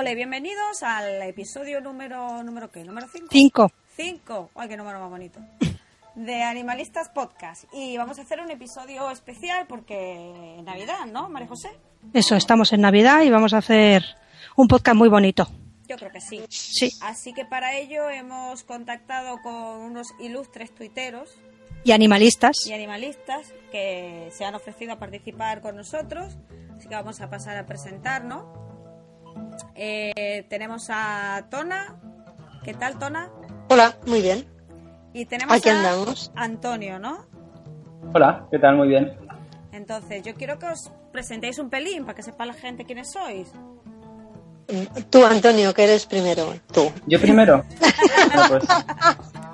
Hola, bienvenidos al episodio número, ¿número qué? ¿Número 5? 5. 5. Ay, qué número más bonito. De Animalistas Podcast. Y vamos a hacer un episodio especial porque Navidad, ¿no, María José? Eso, estamos en Navidad y vamos a hacer un podcast muy bonito. Yo creo que sí. Sí. Así que para ello hemos contactado con unos ilustres tuiteros Y animalistas. y animalistas que se han ofrecido a participar con nosotros. Así que vamos a pasar a presentarnos. Eh, tenemos a Tona. ¿Qué tal, Tona? Hola, muy bien. Y tenemos Aquí a andamos. Antonio, ¿no? Hola, ¿qué tal? Muy bien. Entonces, yo quiero que os presentéis un pelín para que sepa la gente quiénes sois. Tú, Antonio, que eres primero. Tú. ¿Yo primero? No, pues,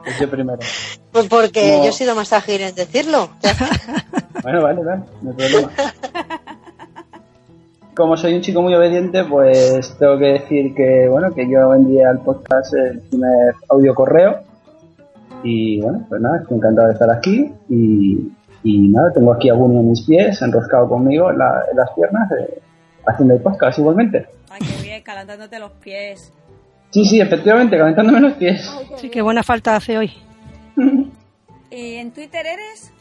pues yo primero. Pues porque No. yo he sido más ágil en decirlo. Bueno, vale, vale, no hay problema. Como soy un chico muy obediente, pues tengo que decir que, bueno, que yo envié al podcast el primer audio correo. Y bueno, pues nada, estoy encantado de estar aquí. Y, y nada, tengo aquí a Bunny en mis pies, enroscado conmigo en, la- en las piernas, eh, haciendo el podcast igualmente. Ay, qué bien, calentándote los pies. Sí, sí, efectivamente, calentándome los pies. Sí, qué buena falta hace hoy. ¿Y en Twitter eres?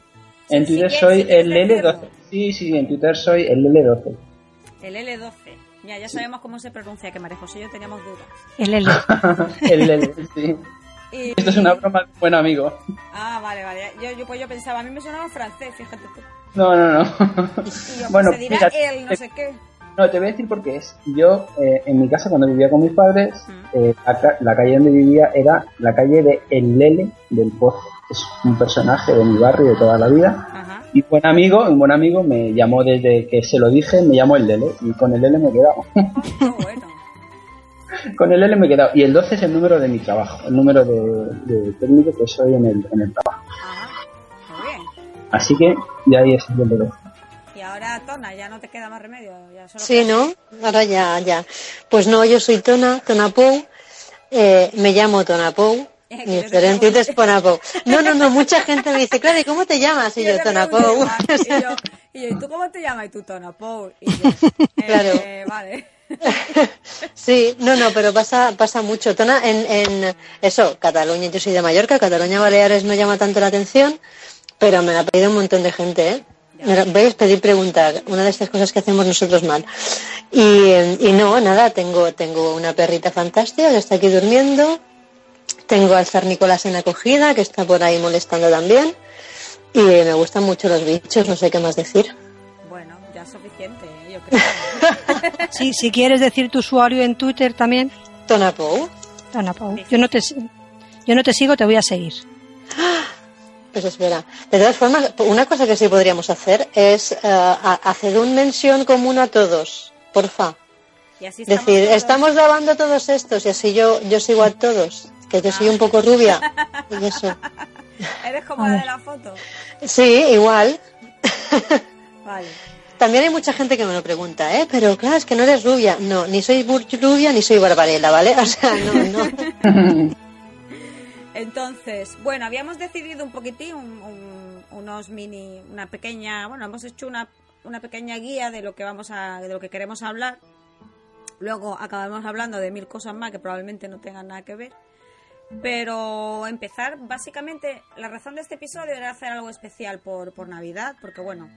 En Twitter sí, soy sí, el sí, L12. Sí, sí, en Twitter soy el L12. El L12. Ya, ya sabemos cómo se pronuncia, que María José y yo teníamos dudas. El L. el L, sí. Y- Esto es una broma de un buen amigo. Ah, vale, vale. Yo, yo, pues yo pensaba, a mí me sonaba en francés, fíjate tú. No, no, no. Y yo, bueno, pues se dirá mira, él, no sé qué. no, te voy a decir por qué es. Yo, eh, en mi casa, cuando vivía con mis padres, eh, la, la calle donde vivía era la calle de El Lele del Pozo. Es un personaje de mi barrio de toda la vida. Ajá. Y un buen amigo, un buen amigo me llamó desde que se lo dije, me llamó el Lele. Y con el Lele me he quedado. Bueno. con el L me he quedado. Y el 12 es el número de mi trabajo, el número de, de técnico que soy en el, en el trabajo. Ajá. Muy bien. Así que ya ahí es el 12. Y ahora, Tona, ya no te queda más remedio. Ya solo Sí, ¿no? Ahora ya, ya. Pues no, yo soy Tona, Tona Pou. Eh, me llamo Tona Pou. Eh, yo te diferente pregunto. es Tona Pou. No, no, no, mucha gente me dice, claro, ¿y cómo te llamas? Y yo, te Tona pregunté Pou. igual, Y yo, y yo, ¿y tú cómo te llamas? Y tú, Tona Pou. Y yo, Claro. eh, vale. Sí, no, no, pero pasa, pasa mucho. Tona, en, en eso, Cataluña, yo soy de Mallorca, Cataluña Baleares no llama tanto la atención, pero me la ha pedido un montón de gente, ¿eh? Me la- ¿Veis? Pedir preguntar, una de estas cosas que hacemos nosotros mal. Y, eh, y no, nada, tengo, tengo una perrita fantástica que está aquí durmiendo, tengo al Zar Nicolás en acogida, que está por ahí molestando también, y me gustan mucho los bichos, no sé qué más decir. Bueno, ya es suficiente, ¿eh? yo creo. Sí, si quieres decir tu usuario en Twitter también, Tona Pou. Ana Pau. Yo no te, yo no te sigo, te voy a seguir. Pues espera. De todas formas, una cosa que sí podríamos hacer es eh, a- hacer un mención común a todos, porfa. Y así estamos Decir, todos- estamos grabando todos estos y así yo, yo sigo a todos. Que yo soy un poco rubia. Y eso. Eres como la de la foto. Sí, igual. Vale. También hay mucha gente que me lo pregunta, ¿eh? Pero claro, es que no eres rubia. No, ni soy bur- rubia ni soy barbarela, ¿vale? O sea, no, no. Entonces, bueno, habíamos decidido un poquitín, un- un- unos mini, una pequeña, bueno, hemos hecho una, una pequeña guía de lo que vamos a, de lo que queremos hablar. Luego acabamos hablando de mil cosas más que probablemente no tengan nada que ver. Pero empezar, básicamente, la razón de este episodio era hacer algo especial por, por Navidad, porque bueno,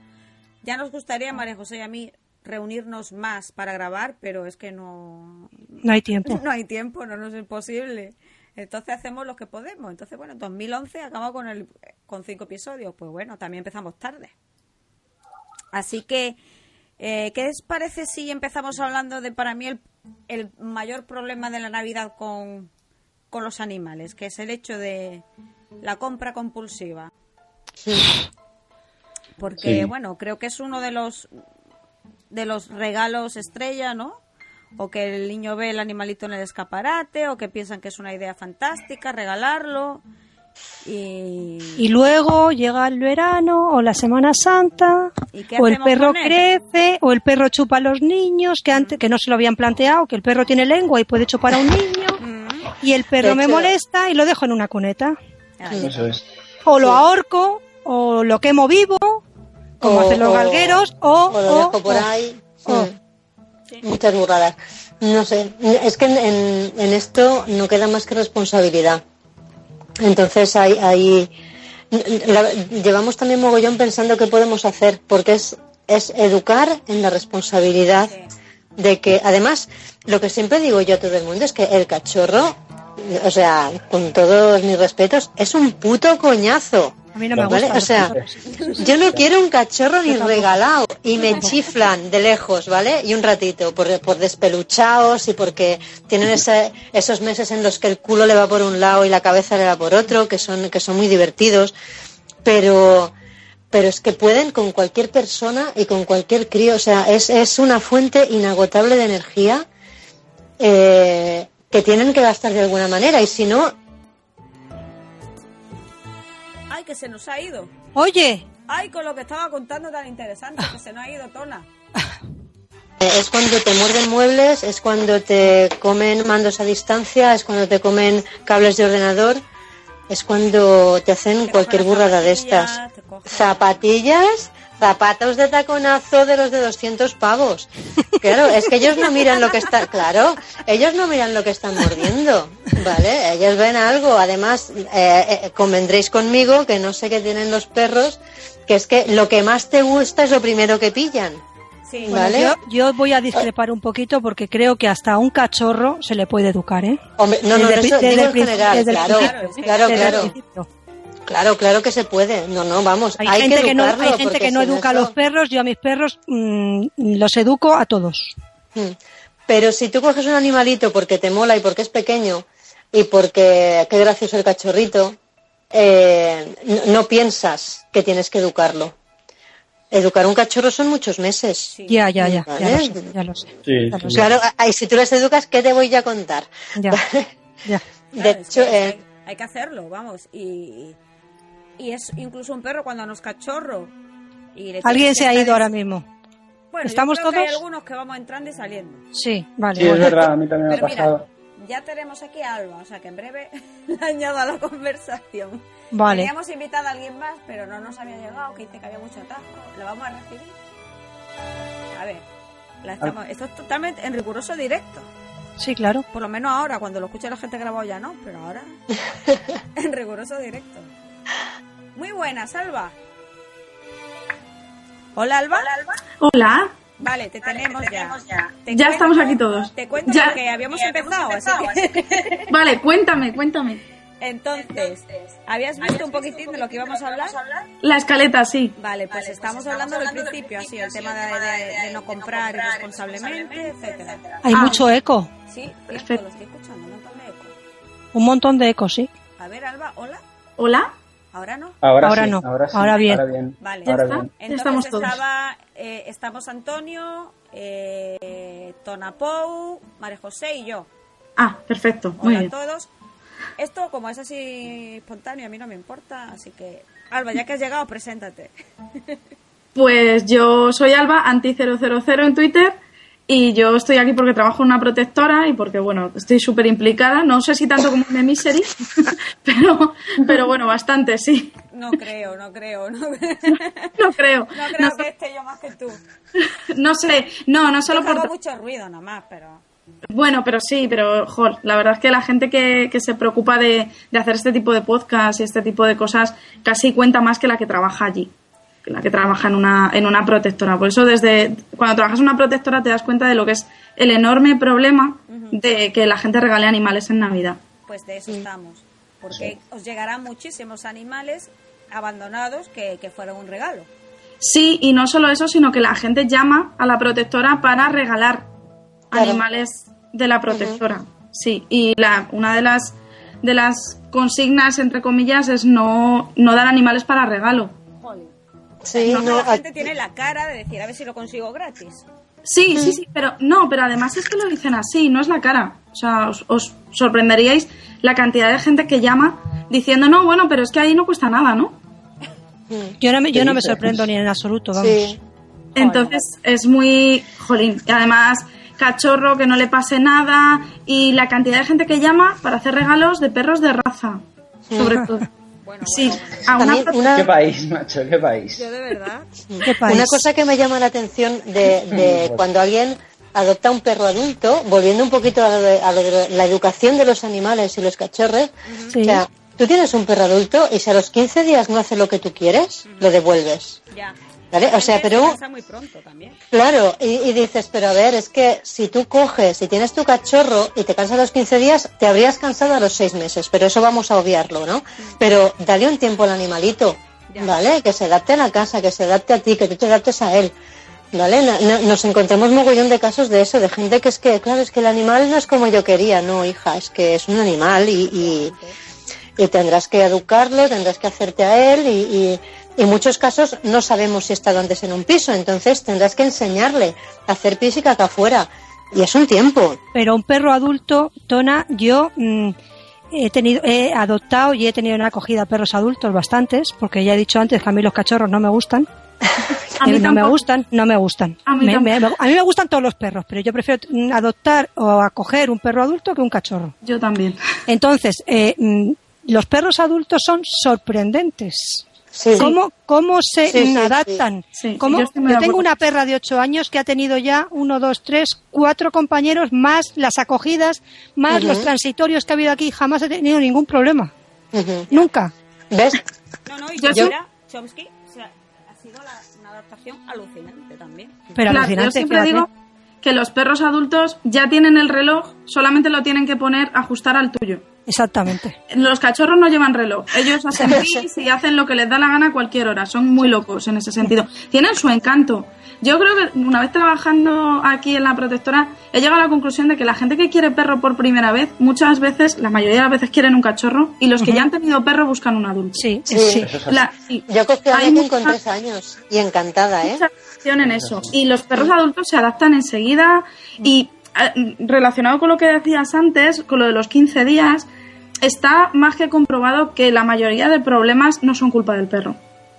ya nos gustaría, María José y a mí, reunirnos más para grabar, pero es que no, No hay tiempo. no hay tiempo, no nos es posible. Entonces hacemos lo que podemos. Entonces, bueno, 2011 acabamos con, el, con cinco episodios. Pues bueno, también empezamos tarde. Así que, eh, ¿qué les parece si empezamos hablando de, para mí, el, el mayor problema de la Navidad con, con los animales? Que es el hecho de la compra compulsiva. Porque, Sí. bueno, creo que es uno de los de los regalos estrella, ¿no? O que el niño ve el animalito en el escaparate, o que piensan que es una idea fantástica regalarlo. Y, Y luego llega el verano o la Semana Santa, ¿Y qué o el perro crece, o el perro chupa a los niños, que antes que no se lo habían planteado, que el perro tiene lengua y puede chupar a un niño, y el perro me molesta y lo dejo en una cuneta. Eso es. O lo ahorco, o lo quemo vivo, como O- hacen los o- galgueros, o, O lo o- dejo por o- ahí. o-. Muchas burradas. No sé, es que en, en- en esto no queda más que responsabilidad. Entonces hay, hay la- llevamos también mogollón pensando qué podemos hacer, porque es, es educar en la responsabilidad de que, además, lo que siempre digo yo a todo el mundo es que el cachorro, o sea, con todos mis respetos, es un puto coñazo. A mí no me ¿Vale? gusta. O sea, yo no quiero un cachorro ni regalado y me chiflan de lejos, ¿vale? Y un ratito, por, por despeluchados y porque tienen ese- esos meses en los que el culo le va por un lado y la cabeza le va por otro, que son, que son muy divertidos, pero, pero es que pueden con cualquier persona y con cualquier crío, o sea, es, es una fuente inagotable de energía eh, que tienen que gastar de alguna manera y si no, Ay, que se nos ha ido. Oye, Ay, con lo que estaba contando tan interesante, que se nos ha ido Tona. Eh, Es cuando te muerden muebles, es cuando te comen mandos a distancia, es cuando te comen cables de ordenador, es cuando te hacen cualquier burrada de estas. Zapatillas, zapatos de taconazo de los de 200 pavos. Claro, es que ellos no miran lo que están, claro, ellos no miran lo que están mordiendo, ¿vale? Ellos ven algo. Además, eh, eh, convendréis conmigo que no sé qué tienen los perros, que es que lo que más te gusta es lo primero que pillan. Sí, bueno, ¿Vale? yo, yo voy a discrepar un poquito porque creo que hasta a un cachorro se le puede educar, ¿eh? Hombre, no, no, Desde el eso pri- digo desde en el principio- general, desde el claro, principio, claro, Desde el claro, principio. Claro, claro que se puede. No, no, vamos, Hay, hay, gente que que no, educarlo. hay gente porque que no sin educa a los perros. Yo a mis perros mm, los educo a todos. Mm. Pero si tú coges un animalito porque te mola y porque es pequeño y porque qué gracioso el cachorrito, eh, no, no piensas que tienes que educarlo. Educar un cachorro son muchos meses. sí. Ya, ya, ya, ya lo sé, ya lo sé. Sí, Ya lo sí. sé. Claro, y si tú les educas, ¿qué te voy a contar? Ya, ya. De Claro, es hecho, eh, hay, hay que hacerlo, vamos. Y, y es incluso un perro cuando nos cachorro. Y le Alguien se ha ido ahora mismo. Bueno, yo ¿Estamos creo que hay todos? algunos que vamos entrando y saliendo. Sí, vale. Sí, es verdad, a mí también me ha Pero mira, pasado. ya tenemos aquí a Alba, o sea que en breve la añado a la conversación. Vale. Teníamos invitado a alguien más, pero no nos había llegado, que dice que había mucho atasco. ¿La vamos a recibir? A ver, la estamos- esto es totalmente en riguroso directo. Sí, claro. Por lo menos ahora, cuando lo escuche la gente grabado ya no, pero ahora en riguroso directo. Muy buena, Salva. Hola, Alba. Hola, Vale, te tenemos ya. Te Ya cuento- estamos aquí todos. Te cuento Ya. porque habíamos empezado, así que... vale, cuéntame, cuéntame. Entonces, ¿habías visto un poquitín de lo que íbamos a hablar? La escaleta, sí. Vale, pues estamos hablando del principio, así, el tema de, de- de no comprar irresponsablemente, etcétera. Hay mucho eco. Sí, Perfecto. lo estoy escuchando, un montón de eco. Un montón de eco, sí. A ver, Alba, hola. Hola. ¿Ahora no? Ahora, Ahora sí, no, ahora sí, ahora bien. Ahora bien. Vale. Ya ahora está. bien. Ya Entonces estamos todos. estaba, eh, estamos Antonio, eh, Tonapou, María José y yo. Ah, perfecto, muy Hola bien. a todos. Esto, como es así espontáneo, a mí no me importa, así que... Alba, ya que has llegado, preséntate. Pues yo soy Alba, anti000 en Twitter, y yo estoy aquí porque trabajo en una protectora y porque, bueno, estoy súper implicada. No sé si tanto como en Misery, pero, pero bueno, bastante, sí. No creo, no creo, no, No creo. no creo No, que esté yo más que tú. no sé, no, no solo Yo por... mucho ruido nomás, pero... Bueno, pero sí, pero jol, la verdad es que la gente que, que se preocupa de, de hacer este tipo de podcast y este tipo de cosas casi cuenta más que la que trabaja allí, la que trabaja en una, en una protectora. Por eso desde cuando trabajas en una protectora te das cuenta de lo que es el enorme problema de que la gente regale animales en Navidad. Pues de eso estamos. Porque os llegarán muchísimos animales abandonados que, que fueron un regalo. Sí, y no solo eso, sino que la gente llama a la protectora para regalar Claro. animales de la protectora. Sí, y la, una de las de las consignas, entre comillas, es no, no dar animales para regalo. Sí, No, no, la a- gente tiene la cara de decir, a ver si lo consigo gratis. Sí, sí, sí, pero no, pero además es que lo dicen así, no es la cara. O sea, os, os sorprenderíais la cantidad de gente que llama diciendo, no, bueno, pero es que ahí no cuesta nada, ¿no? Yo no me, yo no me sorprendo ni en absoluto, vamos. sí. Entonces es muy, jolín, y además cachorro, que no le pase nada, y la cantidad de gente que llama para hacer regalos de perros de raza, sobre todo. Bueno, Sí, bueno, bueno. a una También pro- una, ¿Qué país, macho? ¿Qué país? Yo de verdad. ¿Qué país? Una cosa que me llama la atención de, de cuando alguien adopta un perro adulto, volviendo un poquito a lo de, a lo de la educación de los animales y los cachorros. Sí. O sea, tú tienes un perro adulto y si a los 15 días no hace lo que tú quieres, lo devuelves. Ya. ¿Vale? O sea, pero muy pronto también. Claro, y, y dices, pero a ver, es que si tú coges, si tienes tu cachorro y te cansas a los 15 días, te habrías cansado a los 6 meses, pero eso vamos a obviarlo, ¿no? Pero dale un tiempo al animalito, Ya. ¿vale? Que se adapte a la casa, que se adapte a ti, que tú te adaptes a él. ¿Vale? No- no- nos encontramos mogollón de casos de eso, de gente que es que, claro, es que el animal no es como yo quería, no, hija, es que es un animal y, y, y tendrás que educarlo, tendrás que hacerte a él y, y, y en muchos casos no sabemos si ha estado antes en un piso, entonces tendrás que enseñarle a hacer pis y caca afuera. Y es un tiempo. Pero un perro adulto, Tona, yo mm, he tenido, he adoptado y he tenido en acogida perros adultos bastantes, porque ya he dicho antes que a mí los cachorros no me gustan. A mí Eh, no me gustan, no me gustan. A mí Me- me- me- a mí me gustan todos los perros, pero yo prefiero adoptar o acoger un perro adulto que un cachorro. Yo también. Entonces, eh, mm, los perros adultos son sorprendentes. Sí. ¿Cómo, cómo se Sí, sí, adaptan? sí. Sí, ¿Cómo- yo tengo una perra de 8 años que ha tenido ya uno, dos, tres, cuatro compañeros, más las acogidas, más los transitorios que ha habido aquí. Jamás he tenido ningún problema. Nunca. ¿Ves? No, no, y Yo- yo, Chomsky o sea, ha sido la- una adaptación alucinante también. Pero Claro, alucinante. yo siempre fíjate. digo que los perros adultos ya tienen el reloj, solamente lo tienen que poner, ajustar al tuyo. Exactamente. Los cachorros no llevan reloj. Ellos hacen pis y hacen lo que les da la gana a cualquier hora. Son muy locos en ese sentido. Tienen su encanto. Yo creo que una vez trabajando aquí en la protectora, he llegado a la conclusión de que la gente que quiere perro por primera vez, muchas veces, la mayoría de las veces quieren un cachorro y los que ya han tenido perro buscan un adulto. Sí, Sí. sí. Eso es así. La- sí. Yo cogí a Hay Anakin con tres años y encantada, ¿eh? mucha atención en eso. Y los perros adultos se adaptan enseguida y eh, relacionado con lo que decías antes, con lo de los 15 días, está más que comprobado que la mayoría de problemas no son culpa del perro.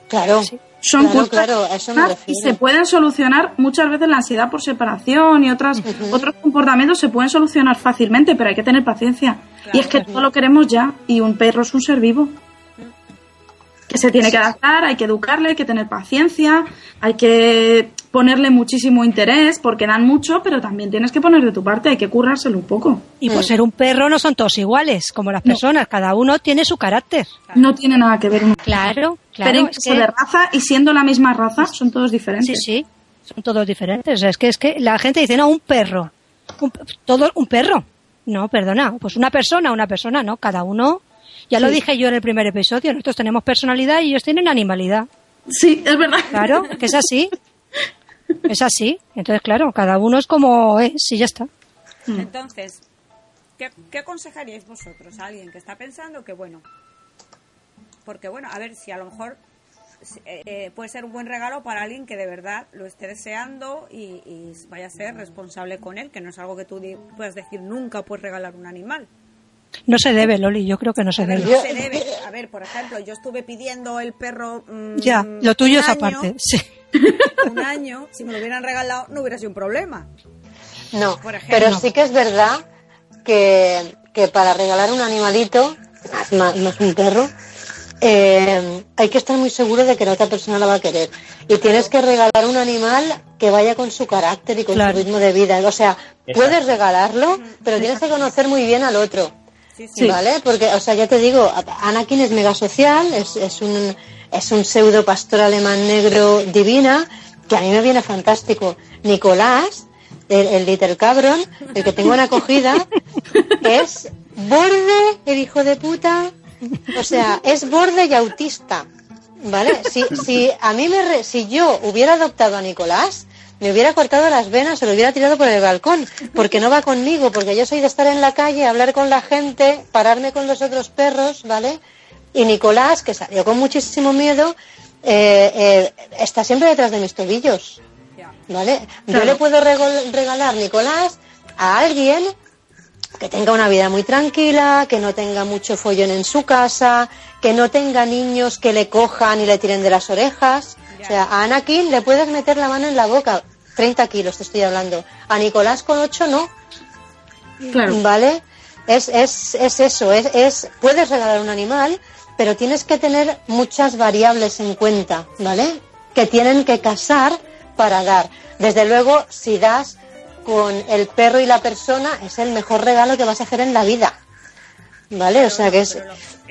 Claro. Son Claro, culpa claro, a eso me y se pueden solucionar muchas veces la ansiedad por separación y otras, otros comportamientos se pueden solucionar fácilmente, pero hay que tener paciencia. y es que todo lo queremos ya y un perro es un ser vivo. Que se tiene que adaptar, hay que educarle, hay que tener paciencia, hay que ponerle muchísimo interés porque dan mucho, pero también tienes que poner de tu parte, hay que currárselo un poco. Y por ser un perro no son todos iguales, como las personas. Cada uno tiene su carácter. No tiene nada que ver uno. Claro, Pero claro. es incluso que- de raza y siendo la misma raza son todos sí, diferentes. sí. Son todos diferentes. O sea, es que es que la gente dice, no, un perro. Un, todo un perro. No, perdona. Pues una persona, una persona, no. Cada uno. Ya lo dije yo en el primer episodio. Nosotros tenemos personalidad y ellos tienen animalidad. Sí, es verdad. Claro, que es así. Es así. Entonces, claro, cada uno es como es y ya está. Entonces, ¿qué, qué aconsejaríais vosotros a alguien que está pensando que, bueno, porque, bueno, a ver, si a lo mejor eh, eh, puede ser un buen regalo para alguien que de verdad lo esté deseando y, y vaya a ser responsable con él, que no es algo que tú di- puedas decir nunca puedes regalar un animal. No se debe, Loli. Yo creo que no se A ver, debe. no se debe. A ver, por ejemplo, yo estuve pidiendo el perro. mm, Ya, lo tuyo es aparte. Sí. Un año, si me lo hubieran regalado, no hubiera sido un problema. No, Por ejemplo. pero sí que es verdad que, que para regalar un animalito, más, más un perro, eh, hay que estar muy seguro de que la otra persona la va a querer. Y tienes que regalar un animal que vaya con su carácter y con Claro. su ritmo de vida. O sea, Exacto. puedes regalarlo, pero tienes que conocer muy bien al otro. Sí, sí. ¿Vale? Porque, o sea, ya te digo, Anakin es mega social, es, es un, es un pseudo pastor alemán negro divina, que a mí me viene fantástico. Nicolás, el, el Little Cabron, el que tengo en acogida, es borde, el hijo de puta. O sea, es borde y autista. ¿Vale? Si, si a mí me, re- si yo hubiera adoptado a Nicolás, me hubiera cortado las venas o lo hubiera tirado por el balcón, porque no va conmigo, porque yo soy de estar en la calle, hablar con la gente, pararme con los otros perros, ¿vale? Y Nicolás, que salió con muchísimo miedo, eh, eh, está siempre detrás de mis tobillos. ¿vale? Yo le puedo regalar Nicolás a alguien que tenga una vida muy tranquila, que no tenga mucho follón en su casa, que no tenga niños que le cojan y le tiren de las orejas. O sea, a Anakin le puedes meter la mano en la boca, 30 kilos te estoy hablando. A Nicolás con 8 no, Claro. ¿vale? Es, es, es eso, es, es, puedes regalar un animal, pero tienes que tener muchas variables en cuenta, ¿vale? Que tienen que casar para dar. Desde luego, si das con el perro y la persona es el mejor regalo que vas a hacer en la vida. ¿Vale? o sea que es.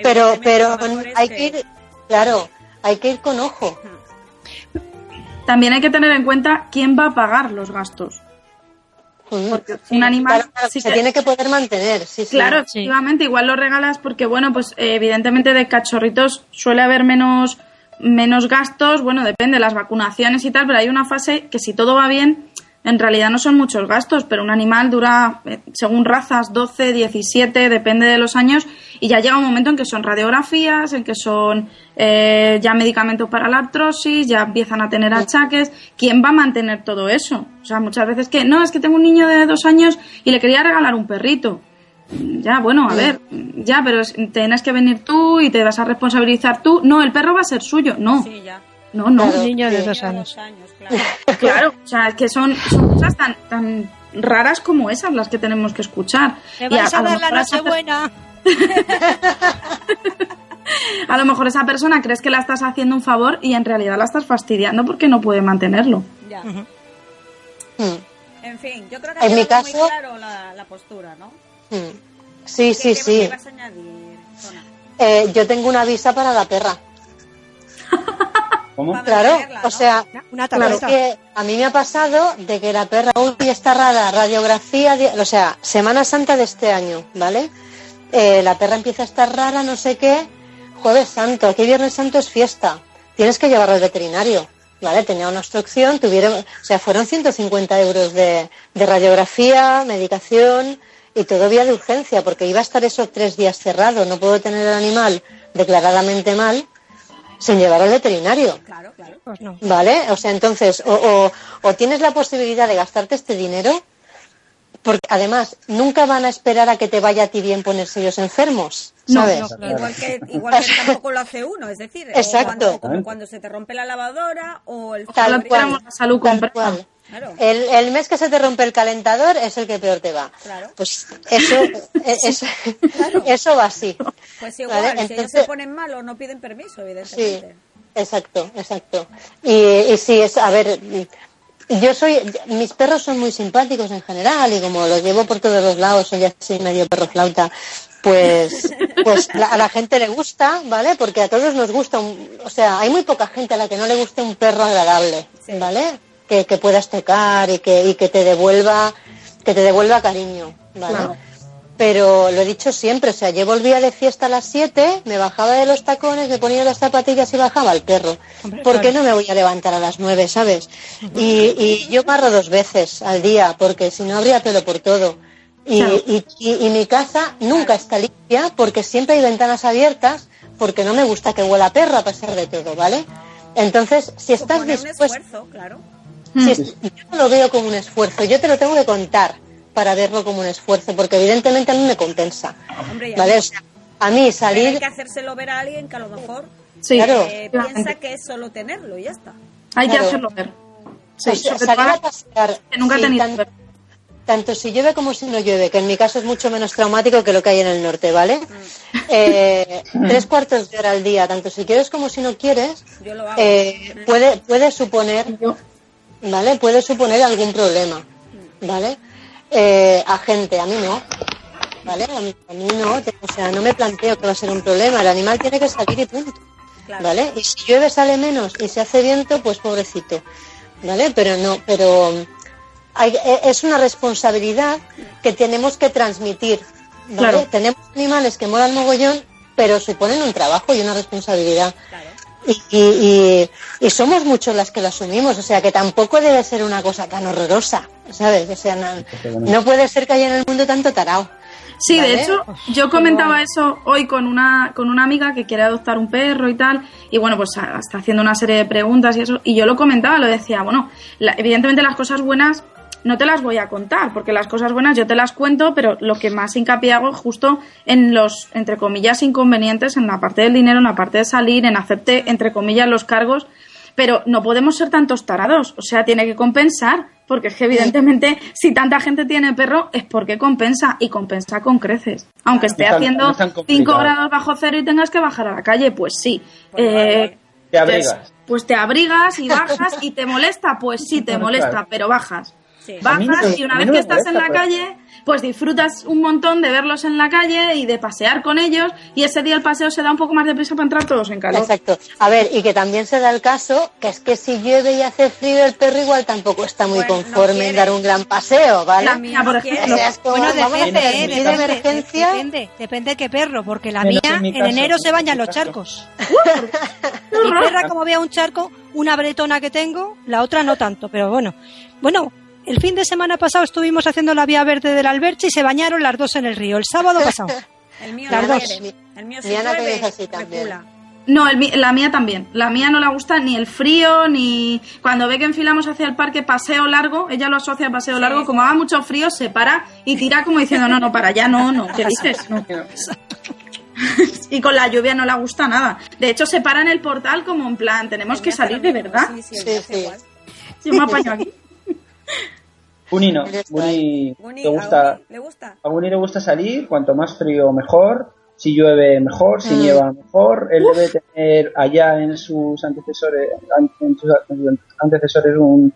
Pero, pero hay que ir, claro, hay que ir con ojo. También hay que tener en cuenta quién va a pagar los gastos. Porque un animal se tiene que poder mantener. Sí, sí. Claro, efectivamente, igual lo regalas porque, bueno, pues evidentemente de cachorritos suele haber menos, menos gastos, bueno, depende de las vacunaciones y tal, pero hay una fase que si todo va bien, en realidad no son muchos gastos, pero un animal dura, eh, según razas, 12, 17, depende de los años, y ya llega un momento en que son radiografías, en que son eh, ya medicamentos para la artrosis, ya empiezan a tener achaques. ¿Quién va a mantener todo eso? O sea, muchas veces que, no, es que tengo un niño de dos años y le quería regalar un perrito. Ya, bueno, a ver, ya, pero tienes que venir tú y te vas a responsabilizar tú. No, el perro va a ser suyo, no. Sí, ya. No, no. Un niño de dos años. claro. Claro, o sea, que son, son cosas tan, tan raras como esas las que tenemos que escuchar. ¿Me Y vais a, dar la mejor esa nochebuena? A lo mejor esa persona crees que la estás haciendo un favor y en realidad la estás fastidiando porque no puede mantenerlo. Ya. Mm. En fin, yo creo que En mi quedado muy caso- claro la, la postura, ¿no? Mm. Sí, ¿Qué- sí, qué- sí. qué vas a añadir, Zona? Eh, yo tengo una visa para la perra. Claro, o sea, Una Claro, tableta. que a mí me ha pasado de que la perra uy está rara, radiografía, di- o sea, Semana Santa de este año, ¿vale? Eh, la perra empieza a estar rara, no sé qué, Jueves Santo, aquí Viernes Santo es fiesta, tienes que llevarlo al veterinario, ¿vale? Tenía una obstrucción, tuvieron, o sea, fueron 150 euros de, de radiografía, medicación y todo vía de urgencia, porque iba a estar esos tres días cerrado, no puedo tener el animal declaradamente mal sin llevar al veterinario. Claro, claro. Pues no. ¿Vale? O sea, entonces, o, o- o tienes la posibilidad de gastarte este dinero, porque además nunca van a esperar a que te vaya a ti bien ponerse ellos enfermos, No, ¿sabes? no, claro. Igual que, igual que tampoco lo hace uno, es decir, o Exacto. cuando- como cuando se te rompe la lavadora o el Tal cual, la salud tal cual. Claro. El, el mes que se te rompe el calentador es el que peor te va. Claro. Pues eso, e- eso, eso va así. Pues igual, Vale, si ellos entonces- se ponen mal o no piden permiso, evidentemente. Exacto, exacto. Y, y sí, es, a ver, yo soy, mis perros son muy simpáticos en general y como los llevo por todos los lados, soy así medio perro flauta, pues, pues a la gente le gusta, ¿vale? Porque a todos nos gusta, un- o sea, hay muy poca gente a la que no le guste un perro agradable, Sí. Que, que puedas tocar y que, y que te devuelva, que te devuelva cariño, ¿vale? Claro. Pero lo he dicho siempre, o sea, yo volvía de fiesta a las 7, me bajaba de los tacones, me ponía las zapatillas y bajaba al perro. Hombre, ¿Por qué claro. no me voy a levantar a las 9, sabes? Y, y yo barro dos veces al día, porque si no habría pelo por todo. Y, y, y- y mi casa nunca está limpia porque siempre hay ventanas abiertas, porque no me gusta que huela a perro a pesar de todo, ¿vale? Entonces, si estás dispuesto... esfuerzo, claro. Si es- yo no lo veo como un esfuerzo, yo te lo tengo que contar para verlo como un esfuerzo, porque evidentemente a mí me compensa. Hombre, ya ¿Vale? no. O sea, a mí Pero hay salir, que hacérselo ver a alguien que a lo mejor Sí, Claro. eh, piensa que es solo tenerlo y ya está. hay que hacerlo ver. Sí, o sea, salir a pasear, que nunca he sí, tenido tan- perro. tanto si llueve como si no llueve, que en mi caso es mucho menos traumático que lo que hay en el norte, ¿vale? Mm. Eh, tres cuartos de hora al día, tanto si quieres como si no quieres, Yo lo hago. eh, puede, puede suponer Yo- ¿vale? Puede suponer algún problema, ¿vale? Eh, a gente, a mí no, ¿vale? A mí, a mí no, o sea, no me planteo que va a ser un problema, el animal tiene que salir y punto. ¿vale? Y si llueve sale menos y se hace viento, pues pobrecito, ¿vale? Pero no, pero hay- e- es una responsabilidad que tenemos que transmitir, ¿vale? Claro. Tenemos animales que molan mogollón, pero suponen un trabajo y una responsabilidad Claro. Y, y, y- y somos muchos las que lo asumimos, o sea que tampoco debe ser una cosa tan horrorosa, ¿sabes? O sea, no, no puede ser que haya en el mundo tanto tarao. Sí, ¿Vale? de hecho, yo comentaba eso hoy con una, con una amiga que quiere adoptar un perro y tal, y bueno, pues está haciendo una serie de preguntas y eso, y yo lo comentaba, lo decía, bueno, la- evidentemente las cosas buenas no te las voy a contar, porque las cosas buenas yo te las cuento, pero lo que más hincapié hago es justo en los, entre comillas, inconvenientes, en la parte del dinero, en la parte de salir, en hacerte, entre comillas, los cargos, pero no podemos ser tantos tarados, o sea, tiene que compensar, porque es que evidentemente si tanta gente tiene perro es porque compensa y compensa con creces. Aunque esté No haciendo no es tan 5 complicado. grados bajo cero y tengas que bajar a la calle, pues sí. Pues Eh. Te abrigas. Pues, pues te abrigas y bajas y te molesta, pues sí te molesta, pero bajas. Sí. No Bajas y una vez no que estás en la pero- calle, pues disfrutas un montón de verlos en la calle y de pasear con ellos y ese día el paseo se da un poco más deprisa para entrar todos en calor. Exacto. A ver, y que también se da el caso que es que si llueve y hace frío, el perro igual tampoco está muy Bueno, no conforme quiere. en dar un gran paseo, ¿vale? La mía, por no ejemplo. O quiere. sea, es como, Bueno, vamos a depende, eh, de depende, emergencia. depende, depende qué perro, porque la Menos mía en enero se en baña en mi los charcos. Mi perra, como vea un charco, una bretona que tengo, la otra no tanto, pero bueno. Bueno, el fin de semana pasado estuvimos haciendo la vía verde del Alberche y se bañaron las dos en el río, el sábado pasado. El mío Las no dos. quiere. El mío no llueve, así también. No, el mi- la mía también. La mía no le gusta ni el frío, ni cuando ve que enfilamos hacia el parque paseo largo, ella lo asocia a paseo largo, como haga mucho frío, se para y tira como diciendo, no, no, para allá, no, no, ¿qué dices? No. y con la lluvia no le gusta nada. De hecho, se para en el portal como en plan, tenemos que salir de verdad. Sí, sí, Sí. Yo me apaño aquí. Guni no. Guni, le ¿a gusta, Guni ¿Le gusta? a Guni le gusta salir, cuanto más frío mejor. Si llueve mejor, si Mm. nieva mejor. Él debe tener allá en sus antecesores, an- en sus antecesores un-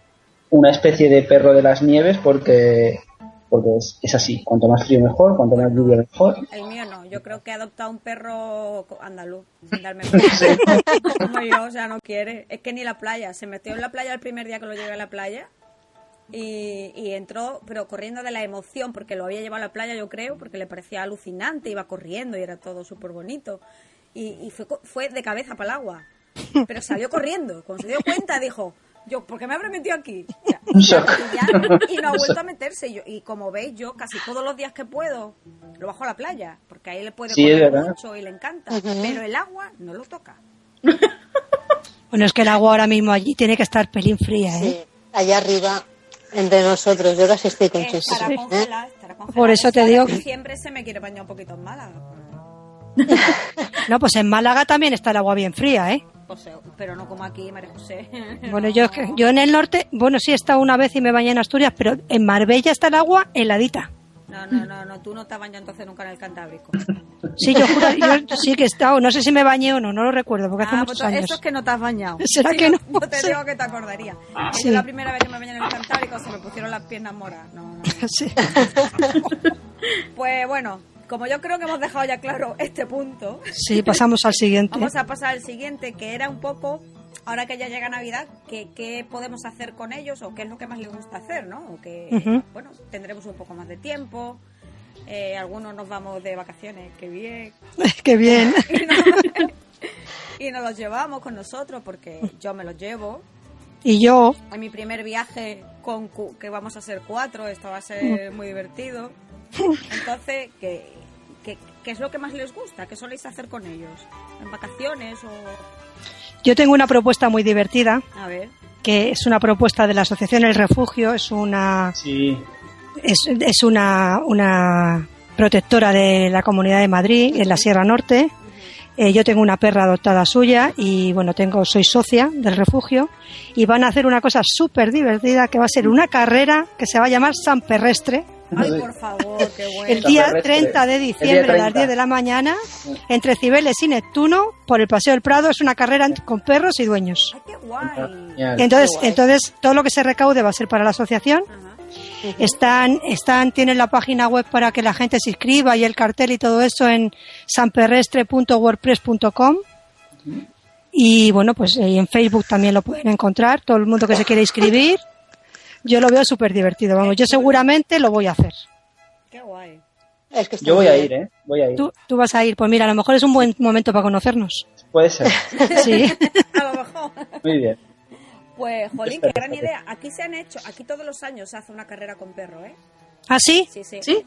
una especie de perro de las nieves porque porque es, es así. Cuanto más frío mejor, cuanto más lluvia mejor. El mío no. Yo creo que ha adoptado un perro andaluz, sin darme cuenta. Como yo, o sea, no quiere. Es que ni la playa. Se metió en la playa el primer día que lo llevé a la playa. Y, y entró, pero corriendo de la emoción, porque lo había llevado a la playa, yo creo, porque le parecía alucinante, iba corriendo y era todo súper bonito. Y, y fue, co- fue de cabeza para el agua. Pero salió corriendo. Cuando se dio cuenta, dijo, yo, ¿por qué me habré metido aquí? Y, ya- y no ha vuelto a meterse. Y, yo- y como veis, yo casi todos los días que puedo lo bajo a la playa, porque ahí le puede Sí, mucho y le encanta. Pero el agua no lo toca. Bueno, es que el agua ahora mismo allí tiene que estar pelín fría, ¿eh? Sí, allá arriba, entre nosotros. Yo casi estoy con Chus. Estará ¿eh? congelada, estará congelada. Por eso te digo en que- diciembre se me quiere bañar un poquito en Málaga. No, pues en Málaga también está el agua bien fría, ¿eh? Pues, eh, pero no como aquí, María José. Bueno, yo, yo en el norte, bueno, sí he estado una vez y me bañé en Asturias, pero en Marbella está el agua heladita. No, no, no, no, tú no te has bañado entonces nunca en el Cantábrico. Sí, yo juro, yo sí que he estado, no sé si me bañé o no, no lo recuerdo, porque hace Ah, muchos pues años. eso es que no te has bañado. ¿Será que no? No te digo que te acordaría. Que Sí. Yo la primera vez que me bañé en el Cantábrico se me pusieron las piernas moras. No, no. Sí. Pues bueno, como yo creo que hemos dejado ya claro este punto, Sí, pasamos al siguiente. vamos a pasar al siguiente, que era un poco, ahora que ya llega Navidad, qué podemos hacer con ellos o qué es lo que más les gusta hacer, ¿no? O que, bueno, tendremos un poco más de tiempo, eh, algunos nos vamos de vacaciones, qué bien, Qué bien. y nos, y nos los llevamos con nosotros porque yo me los llevo. Y yo, En mi primer viaje con que vamos a ser cuatro, esto va a ser muy divertido. Entonces, ¿qué, qué, qué es lo que más les gusta? ¿Qué soléis hacer con ellos? ¿En vacaciones o...? Yo tengo una propuesta muy divertida, A ver. que es una propuesta de la Asociación El Refugio, es una, Sí. es, es una, una protectora de la Comunidad de Madrid, en la Sierra Norte. Eh, yo tengo una perra adoptada suya y bueno, tengo, soy socia del refugio y van a hacer una cosa súper divertida que va a ser una carrera que se va a llamar San Perrestre Ay, por favor, qué bueno. el día Perrestre. 30 de diciembre a las 30. 10 de la mañana entre Cibeles y Neptuno por el Paseo del Prado. Es una carrera con perros y dueños. Ay, qué guay. Genial. Entonces, Qué guay. entonces todo lo que se recaude va a ser para la asociación. Ajá. Están, están, tienen la página web para que la gente se inscriba y el cartel y todo eso en sanperrestre.wordpress.com. Y bueno, pues en Facebook también lo pueden encontrar, todo el mundo que se quiere inscribir. Yo lo veo súper divertido, vamos, yo seguramente lo voy a hacer. Qué guay. Es que Yo voy a ir, ¿eh? Voy a ir. Tú, tú vas a ir, pues mira, a lo mejor es un buen momento para conocernos. Puede ser. Sí. A lo mejor. Muy bien. Pues, jolín, qué gran idea. Aquí se han hecho, aquí todos los años se hace una carrera con perro, ¿eh? ¿Ah, sí? Sí, sí. ¿Sí?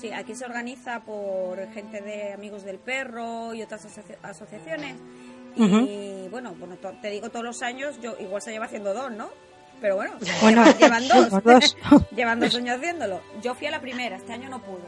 Sí, aquí se organiza por gente de amigos del perro y otras asoci- asociaciones. Y Ujú. bueno, bueno, te digo todos los años, yo igual se lleva haciendo dos, ¿no? Pero bueno, Bueno, llevan dos. llevan dos años haciéndolo. Yo fui a la primera, este año no pude.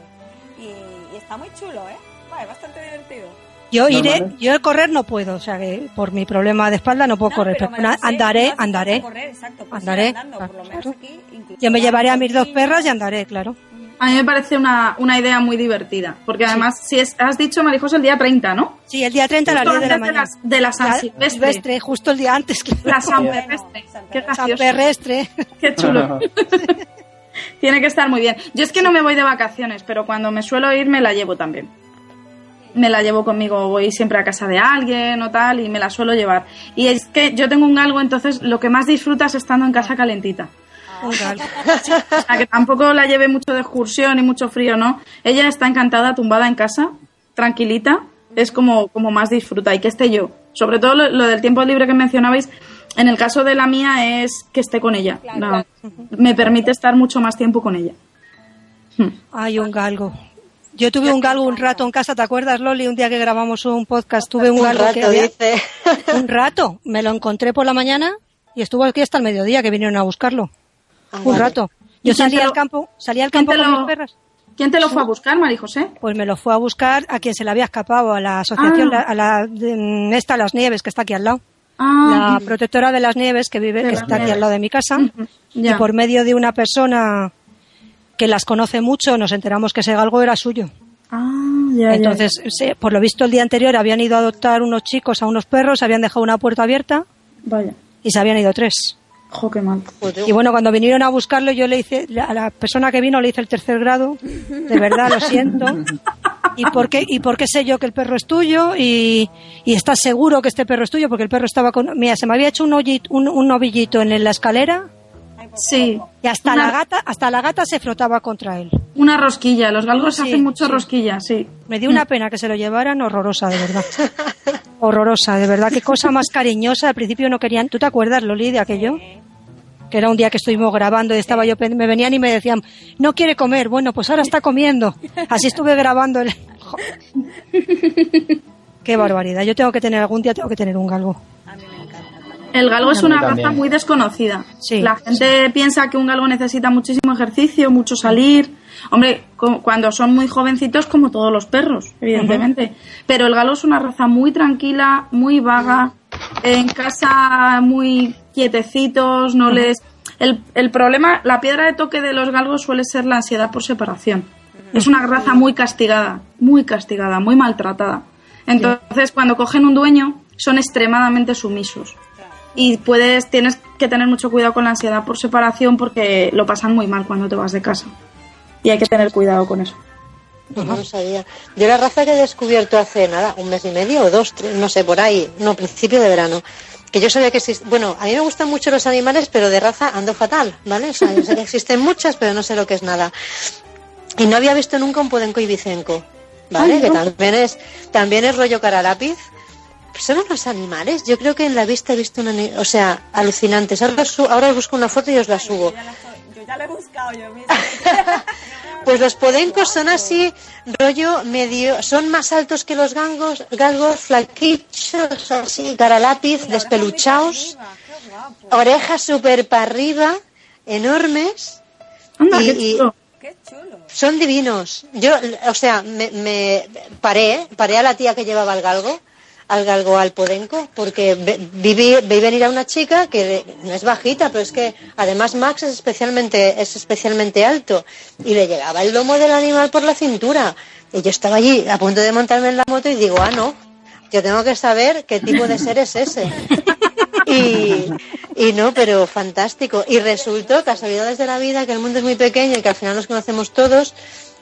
Y, y está muy chulo, ¿eh? Va, es bastante divertido. Yo iré, yo correr no puedo, o sea que por mi problema de espalda no puedo No, correr, pero sé, andaré, andaré. correr, exacto, pues Andaré, ir andando, por lo menos claro. aquí, incluso Yo me llevaré a mis dos perras y andaré, claro. A mí me parece una, una idea muy divertida. Porque además, si es, has dicho, Marijos, el día 30, ¿no? Sí, el día 30 a las 10 de la Antes de mañana. las- de la San Silvestre. Silvestre, justo el día antes. claro. La San Bueno, Perrestre. Perrestre. San gracioso. Perrestre. Qué chulo. Tiene que estar muy bien. Yo es que no me voy de vacaciones, pero cuando me suelo ir me la llevo también. Me la llevo conmigo, voy siempre a casa de alguien o tal y me la suelo llevar. Y es que yo tengo un galgo, entonces lo que más disfrutas estando en casa calentita. Un galgo. O sea, que tampoco la lleve mucho de excursión y mucho frío, ¿no? Ella está encantada, tumbada en casa, tranquilita, es como, como más disfruta y que esté yo. Sobre todo lo, lo del tiempo libre que mencionabais, en el caso de la mía es que esté con ella. No, me permite estar mucho más tiempo con ella. Hay un galgo. Yo tuve un galgo un rato en casa, ¿te acuerdas, Loli? Un día que grabamos un podcast, tuve un, Un galgo que rato, había- dice. un rato. Me lo encontré por la mañana y estuvo aquí hasta el mediodía que vinieron a buscarlo. Ah, Un vale. rato. ¿Y Yo salía al campo, salía al campo con lo- mis perras. ¿Quién te lo fue a buscar, María José? Pues me lo fue a buscar a quien se le había escapado, a la asociación, Ah. la- a la de, mm, esta, Las Nieves, que está aquí al lado. Ah, La protectora de las Nieves, que vive, De que está aquí al lado de mi casa. ya. Y por medio de una persona que las conoce mucho, nos enteramos que ese galgo era suyo. Ah, ya, ya, Entonces, se- por lo visto, el día anterior habían ido a adoptar unos chicos a unos perros, habían dejado una puerta abierta ya. Vaya. y se habían ido tres. Jo, qué mal. Y bueno, cuando vinieron a buscarlo, yo le hice, a la persona que vino le hice el tercer grado. De verdad, lo siento. ¿Y por qué, y por qué sé yo que el perro es tuyo? Y, y estás seguro que este perro es tuyo? Porque el perro estaba con. Mira, se me había hecho un, hoyit- un, un novillito en la escalera Sí. y hasta Una- la gata, hasta la gata se frotaba contra él. Una rosquilla. Los galgos Sí, hacen mucho sí. rosquilla, sí. Me dio una pena que se lo llevaran horrorosa, de verdad. Horrorosa, de verdad. Qué cosa más cariñosa. Al principio no querían. ¿Tú te acuerdas, Loli, de aquello? Que era un día que estuvimos grabando y estaba yo, me venían y me decían, no quiere comer. Bueno, pues ahora está comiendo. Así estuve grabando. El... Qué barbaridad. Yo tengo que tener algún día, tengo que tener un galgo. El galgo es una raza muy desconocida. Sí, La gente piensa que un galgo necesita muchísimo ejercicio, mucho salir. Hombre, cu- cuando son muy jovencitos, como todos los perros, evidentemente. Pero el galgo es una raza muy tranquila, muy vaga, en casa muy quietecitos, no les... El, el problema, la piedra de toque de los galgos suele ser la ansiedad por separación. Es una raza muy castigada, muy castigada, muy maltratada. Entonces, cuando cogen un dueño, son extremadamente sumisos y puedes tienes que tener mucho cuidado con la ansiedad por separación porque lo pasan muy mal cuando te vas de casa y hay que tener cuidado con eso Pues no lo sabía. Yo la raza que he descubierto hace nada, un mes y medio o dos, tres, no sé, por ahí, no, principio de verano. Que yo sabía que existen, bueno, a mí me gustan mucho los animales, pero de raza ando fatal, ¿vale? O sea, yo sé que existen muchas, pero no sé lo que es nada. Y no había visto nunca un podenco ibicenco, ¿vale? Ay, que también es, también es rollo cara lápiz. Son unos animales, yo creo que en la vista he visto una, o sea, alucinantes. Ahora, ahora os busco una foto y os la subo. Yo ya lo he buscado yo misma. Pues los podencos son así, rollo medio, son más altos que los gangos, galgos, flaquichos, así, cara lápiz, despeluchados, orejas súper para arriba, enormes, anda Y- qué y- chulo Qué chulo. son divinos. Yo, o sea, me, me paré, paré a la tía que llevaba al galgo, al galgo al podenco, porque vi, vi- venir a una chica que no es bajita, pero es que además Max es especialmente, es especialmente alto y le llegaba el lomo del animal por la cintura. Y yo estaba allí a punto de montarme en la moto y digo, ah, no, yo tengo que saber qué tipo de ser es ese. Y, no, pero fantástico. Y resultó, casualidades de la vida, que el mundo es muy pequeño y que al final nos conocemos todos.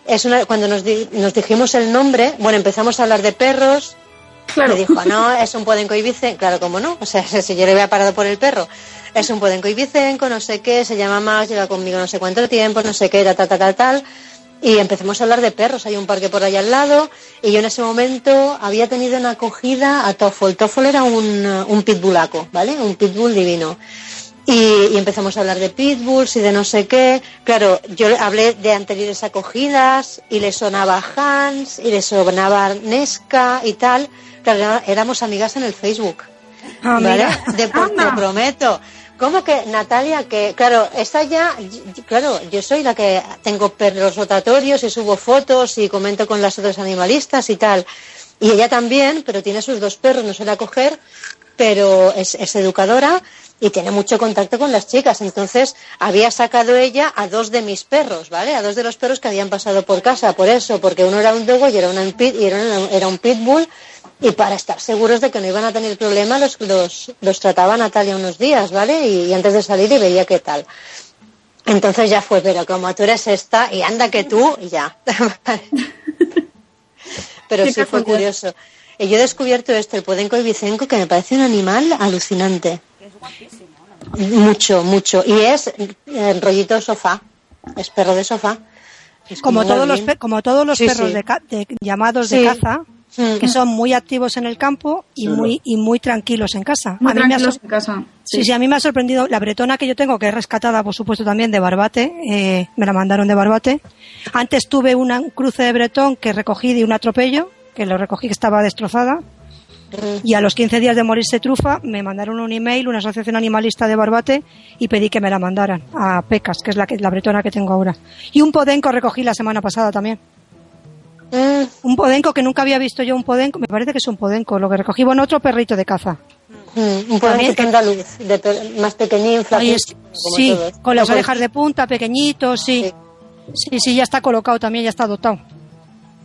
Es cuando nos, nos dijimos el nombre, bueno, empezamos a hablar de perros. Claro Me dijo, no, es un podenco ibicenco. Claro, como no. O sea, si yo le había parado por el perro. Es un podenco ibicenco, no sé qué, se llama Max, lleva conmigo no sé cuánto tiempo, no sé qué, tal, tal, tal, tal. Y empezamos a hablar de perros. Hay un parque por ahí al lado. Y yo en ese momento había tenido una acogida a Toffol. Toffol era un, un pitbullaco, ¿vale? Un pitbull divino. Y, y empezamos a hablar de pitbulls y de no sé qué. Claro, yo hablé de anteriores acogidas y le sonaba Hans y le sonaba Nesca y tal. Era- éramos amigas en el Facebook. Ah, ¿vale? te Anda. prometo. ¿Cómo que Natalia? Que claro, esta ya, claro, yo soy la que tengo perros rotatorios y subo fotos y comento con las otras animalistas y tal. Y ella también, pero tiene sus dos perros, no suele acoger, pero es, es educadora y tiene mucho contacto con las chicas. Entonces había sacado ella a dos de mis perros, ¿vale? A dos de los perros que habían pasado por casa, por eso, porque uno era un dogo y era, una pit, y era, una- era un pitbull. Y para estar seguros de que no iban a tener problema, los, los, los trataba Natalia unos días, ¿vale? Y, y antes de salir y veía qué tal. Entonces ya fue, pero como tú eres esta, y anda que tú, y ya. pero sí fue curioso. Y yo he descubierto esto, el podenco ibicenco, que me parece un animal alucinante. Que es guapísimo. ¿no? Mucho, mucho. Y es el rollito sofá. Es perro de sofá. Es Como todos los, garbín. per- como todos los Sí, perros sí. De, ca- de- llamados Sí. de caza, Mm. que son muy activos en el campo y Sí, muy, y muy tranquilos en casa. Muy a mí me tranquilos en casa. Sí, sí, a mí me ha sorprendido la bretona que yo tengo, que es rescatada, por supuesto, también de Barbate. eh, me la mandaron de Barbate. Antes tuve una, un cruce de bretón que recogí de un atropello, que lo recogí que estaba destrozada. Mm. Y a los 15 días de morirse Trufa, me mandaron un email, una asociación animalista de Barbate, y pedí que me la mandaran a Pecas, que es la, que, la bretona que tengo ahora. Y un podenco recogí la semana pasada también. Mm, Un podenco que nunca había visto yo un podenco, me parece que es un podenco, lo que recogí, bueno, otro perrito de caza. mm, un podenco que- andaluz, de pe- más pequeñín, flaquito, es- sí, todos. con las No, orejas de punta, pequeñito, sí. Sí, sí, ya está colocado también, ya está adoptado.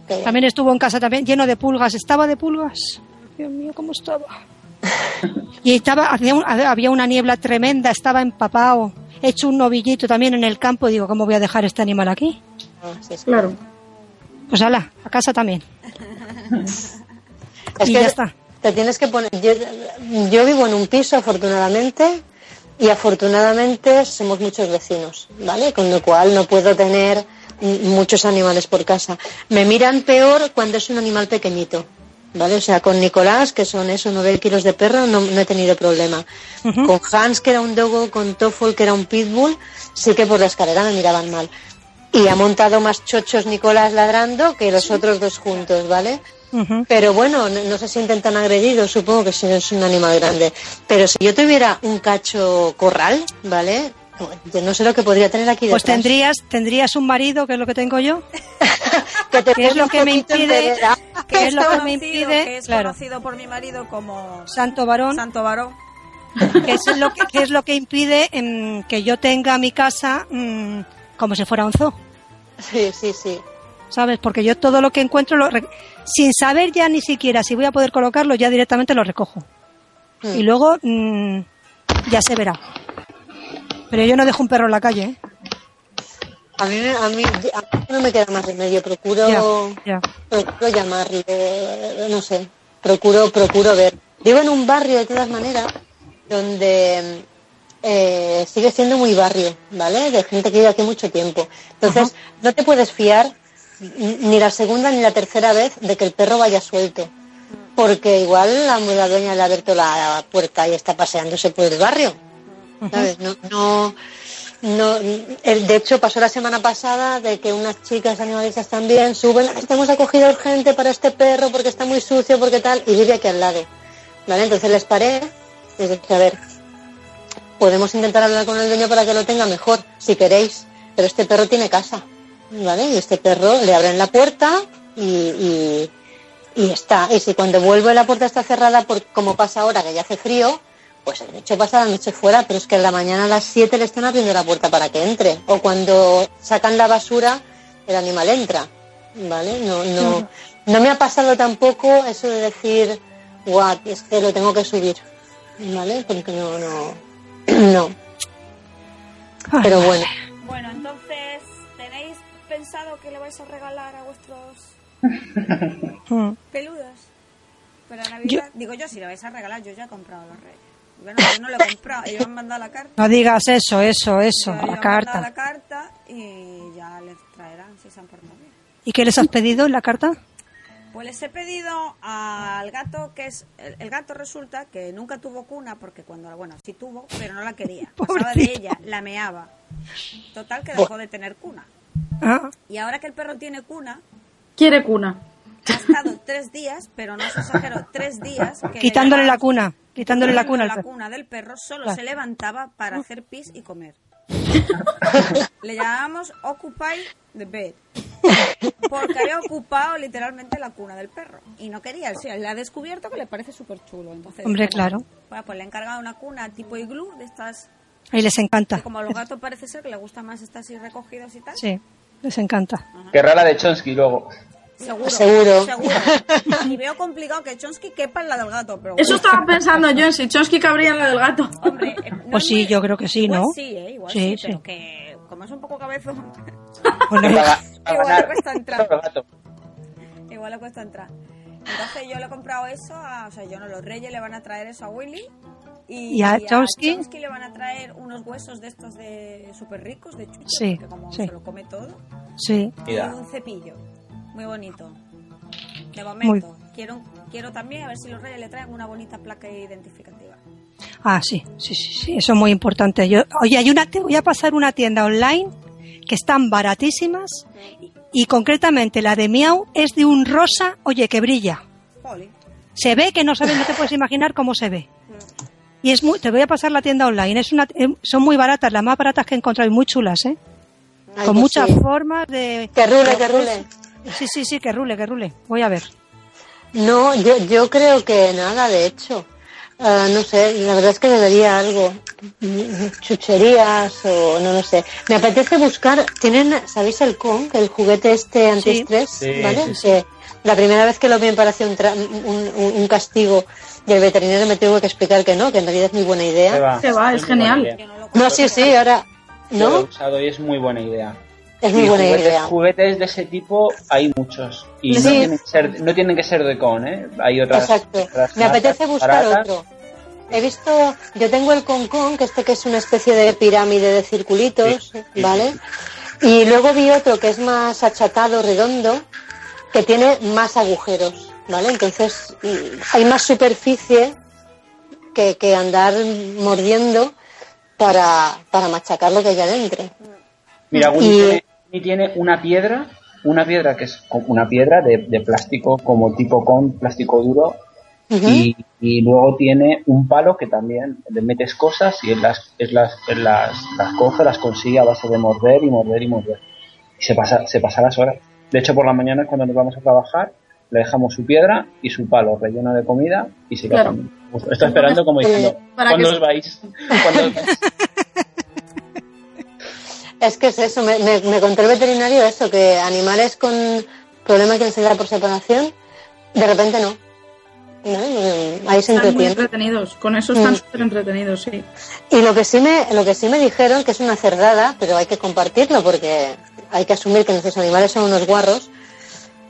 que- También estuvo en casa también lleno de pulgas. ¿Estaba de pulgas? Dios mío, ¿cómo estaba? Y estaba, había, un- había una niebla tremenda, estaba empapado, hecho un novillito también en el campo. Digo, ¿cómo voy a dejar este animal aquí? Ah, sí, sí. Claro. Pues ala, a casa también. Es y que ya está. Te tienes que poner. Yo, yo vivo en un piso, afortunadamente, y afortunadamente somos muchos vecinos, ¿vale? Con lo cual no puedo tener muchos animales por casa. Me miran peor cuando es un animal pequeñito, ¿vale? O sea, con Nicolás, que son eso, 9 kilos de perro, no, no he tenido problema. Con Hans, que era un dogo, con Toffol, que era un pitbull, sí que por la escalera me miraban mal. Y ha montado más chochos Nicolás ladrando que los otros dos juntos, ¿vale? Pero bueno, no, no se sienten tan agredidos, supongo que si no es un animal grande. Pero si yo tuviera un cacho corral, ¿vale? Yo no sé lo que podría tener aquí Pues detrás. tendrías, tendrías un marido, que es lo que tengo yo, que te ¿qué es lo que me impide? ¿Qué es lo que me impide? Que es Claro. conocido por mi marido como Santo varón. Santo Varón. que es lo que, que es lo que impide que yo tenga mi casa mm, como si fuera un zoo, Sí, sí, sí. ¿sabes? Porque yo todo lo que encuentro, lo re- sin saber ya ni siquiera si voy a poder colocarlo, ya directamente lo recojo. Mm. Y luego mm, ya se verá. Pero yo no dejo un perro en la calle, ¿eh? A mí, a, mí, a mí no me queda más remedio. Procuro, procuro llamarle, no sé. Procuro, procuro ver. Vivo en un barrio, de todas maneras, donde eh, sigue siendo muy barrio, ¿vale? De gente que vive aquí mucho tiempo. Entonces, no te puedes fiar ni la segunda ni la tercera vez de que el perro vaya suelto. Porque igual la, la dueña le ha abierto la puerta y está paseándose por el barrio. ¿Sabes? No, no, no, el- de hecho pasó la semana pasada de que unas chicas animalistas también suben, estamos acogida urgente para este perro porque está muy sucio, porque tal, y vive aquí al lado. ¿Vale? Entonces les paré y les dije, a ver, podemos intentar hablar con el dueño para que lo tenga mejor, si queréis, pero este perro tiene casa, ¿vale? Y este perro le abren la puerta y, y, y está. Y si cuando vuelve la puerta está cerrada, por, como pasa ahora que ya hace frío, pues el noche pasa la noche fuera, pero es que en la mañana a las 7 le están abriendo la puerta para que entre. O cuando sacan la basura, el animal entra, ¿vale? No, no, no me ha pasado tampoco eso de decir, guau, es que lo tengo que subir, ¿vale? Porque no, no, no. Ay, Pero bueno, Bueno, entonces, ¿tenéis pensado que le vais a regalar a vuestros peludos? Para Navidad. Digo yo, si le vais a regalar, yo ya he comprado los reyes. Bueno, yo no lo he comprado, ellos me han mandado la carta. No digas eso, eso, eso, Yo- la me han mandado carta. la carta y ya les traerán si se han portado bien. ¿Y qué les has pedido en la carta? Pues les he pedido al gato que es el, el gato resulta que nunca tuvo cuna porque cuando bueno sí tuvo pero no la quería. Pasaba de ella la meaba total que dejó de tener cuna. Ah, y ahora que el perro tiene cuna Quiere cuna. ha estado tres días pero no se exagero tres días que le quitándole la cuna, quitándole la cuna la cuna del perro solo Claro. se levantaba para hacer pis y comer. Le llamábamos occupy the bed porque había ocupado literalmente la cuna del perro y no quería, o sea, le ha descubierto que le parece súper chulo. Entonces, Hombre, claro. Bueno, pues le he encargado una cuna tipo iglú de estas, Ahí les encanta. que como a los gatos parece ser que le gustan más estas así recogidos y tal. Sí, les encanta. Querrá la de Chonsky luego. Seguro. Seguro. Y veo complicado que Chonsky quepa en la del gato, pero Eso bueno. estaba pensando yo, si Chonsky cabría en la del gato. Hombre, eh, no Pues es sí, muy- yo creo que sí, igual ¿no? sí, eh, igual Sí, sí, sí. pero que como es un poco cabezón, Bueno, a- a igual le cuesta entrar. Igual le cuesta entrar. Entonces yo le he comprado eso, a- o sea, yo no, los reyes le van a traer eso a Willy. Y, ¿Y a Chomsky? Chomsky le van a traer unos huesos de estos de súper ricos, de chucho, Sí, que como sí. se lo come todo. sí. Y Mira. un cepillo, muy bonito. De momento, quiero, quiero también a ver si los reyes le traen una bonita placa identificativa. Ah, sí, sí, sí, sí, eso es muy importante. Yo, oye, hay una, te voy a pasar una tienda online que están baratísimas y, y concretamente la de Miau es de un rosa, oye, que brilla. Jolín. Se ve que no sabes, no te puedes imaginar cómo se ve. Y es muy, te voy a pasar la tienda online. Es una, eh, son muy baratas, las más baratas que he encontrado y muy chulas, ¿eh? Ay, Con pues muchas sí. formas de. Que rule, que rule. Sí, sí, sí, que rule, que rule. Voy a ver. No, yo, yo creo que nada, de hecho. Ah, no sé, la verdad es que debería algo. Chucherías o no lo sé. Me apetece buscar. ¿Tienen, sabéis el Kong, el juguete este antiestrés? Sí, ¿Vale? sí, sí. Que la primera vez que lo vi me pareció un, tra- un, un- un castigo y el veterinario me tuvo que explicar que no, que en realidad es muy buena Se idea. va. Se va, es buena genial. no No, sí, sí, ahora. Yo lo he ¿No? usado y es muy buena idea. Es muy buena juguetes, idea. juguetes de ese tipo hay muchos. Y no, tienen que ser, no tienen que ser de con, ¿eh? Hay otras. Exacto. otras Me apetece buscar baratas. otro. He visto, yo tengo el concón, que este que es una especie de pirámide de circulitos, Sí, sí, ¿vale? Y luego vi otro que es más achatado, redondo, que tiene más agujeros, ¿vale? Entonces mm, hay más superficie que, que andar mordiendo para, para machacar lo que hay adentro. Mira, Y- tiene, Winnie tiene una piedra, una piedra que es una piedra de, de plástico, como tipo con plástico duro, y, y luego tiene un palo que también le metes cosas y él las, él las, él las, las coge, las consigue a base de morder y morder y morder. Y se pasa, se pasa las horas. De hecho, por la mañana cuando nos vamos a trabajar, le dejamos su piedra y su palo relleno de comida y se Claro. Está esperando como diciendo, Para ¿cuándo os vais? ¿Cuándo os vais? Es que es eso, me, me, me contó el veterinario eso, que animales con problemas de ansiedad por separación, de repente no. ¿No? Ahí se Están muy entretenidos. Con eso están Mm. súper entretenidos, sí. Y lo que sí me, lo que sí me dijeron, que es una cerdada, pero hay que compartirlo porque hay que asumir que nuestros animales son unos guarros,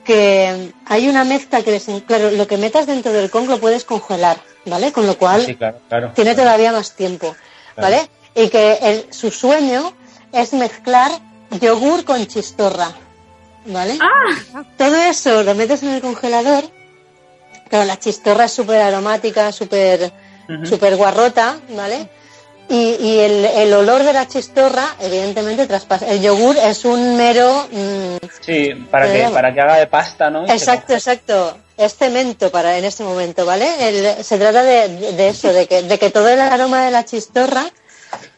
que hay una mezcla que les, claro, lo que metas dentro del con lo puedes congelar, ¿vale? Con lo cual Sí, claro, claro. tiene todavía más tiempo, ¿vale? Y que el- su sueño es mezclar yogur con chistorra, ¿vale? ¡Ah! Todo eso lo metes en el congelador, pero la chistorra es súper aromática, súper Ujú. súper guarrota, ¿vale? Y, y el, el olor de la chistorra, evidentemente, traspasa. El yogur es un mero... mm, Sí, para que, para que haga de pasta, ¿no? Y exacto, exacto. Es cemento para en este momento, ¿vale? El- se trata de, de- de eso, de que, de que todo el aroma de la chistorra,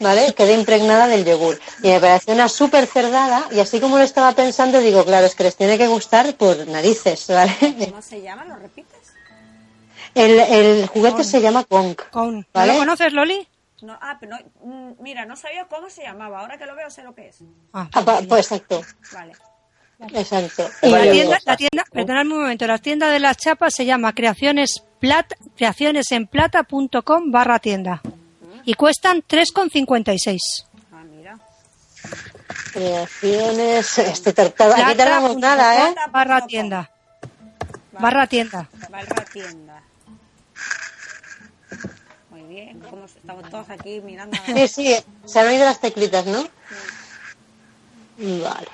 ¿vale? Quede impregnada del yogur. Y me pareció una súper cerdada, y así como lo estaba pensando, digo, claro, es que les tiene que gustar por narices, ¿vale? ¿Cómo se llama? ¿Lo repites? El, el juguete se llama Kong. Con, ¿No ¿Vale? lo conoces, Loli? No, ah, pero no, mm, mira, no sabía cómo se llamaba. Ahora que lo veo sé lo que es. Ah, Ah, pues exacto, Vale. exacto. Y- la tienda, la tienda, perdonadme un momento, la tienda de las chapas se llama creaciones plata, creacionesenplata.com barra tienda y cuestan 3,56. Ah, mira. Creaciones, este tardaba, aquí tardamos nada, ¿eh? Barra tienda. Barra tienda. Barra tienda. Muy bien. ¿Cómo estamos todos aquí mirando? Sí, sí, se han oído las teclitas, ¿no? Vale.